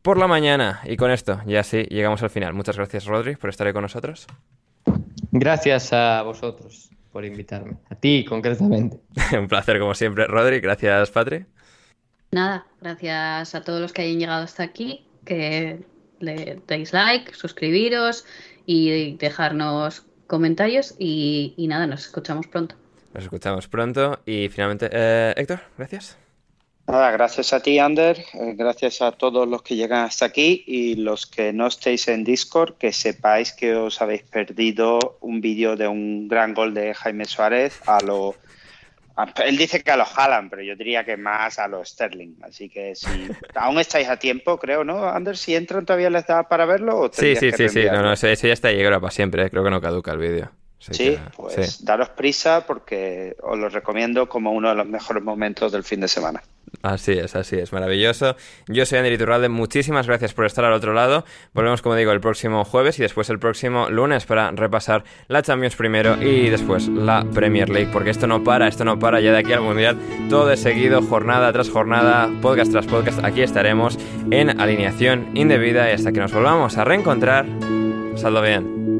S1: por la mañana. Y con esto, ya sí, llegamos al final. Muchas gracias, Rodri, por estar ahí con nosotros.
S4: Gracias a vosotros por invitarme. A ti, concretamente.
S1: Un placer, como siempre, Rodri. Gracias, Patri.
S3: Nada, gracias a todos los que hayan llegado hasta aquí, que le deis like, suscribiros y dejarnos comentarios y, y nada, nos escuchamos pronto.
S1: Nos escuchamos pronto. Y finalmente, eh, Héctor, gracias.
S2: Nada, gracias a ti, Ander, eh, gracias a todos los que llegan hasta aquí y los que no estéis en Discord, que sepáis que os habéis perdido un vídeo de un gran gol de Jaime Suárez a lo... a- él dice que a los Haaland, pero yo diría que más a los Sterling. Así que si aún estáis a tiempo, creo, ¿no, Ander? Si entran todavía les da para verlo o
S1: Sí, sí,
S2: que
S1: sí, sí. No, no, ese, ese ya está ahora para siempre. eh. Creo que no caduca el vídeo.
S2: Sí,
S1: que,
S2: pues
S1: sí.
S2: daros prisa porque os lo recomiendo como uno de los mejores momentos del fin de semana.
S1: Así es, así es, maravilloso. Yo soy Ander Iturralde, muchísimas gracias por estar al otro lado. Volvemos, como digo, el próximo jueves y después el próximo lunes para repasar la Champions primero y después la Premier League, porque esto no para, esto no para ya de aquí al Mundial. Todo de seguido, jornada tras jornada, podcast tras podcast. Aquí estaremos en alineación indebida y hasta que nos volvamos a reencontrar. Saldo bien.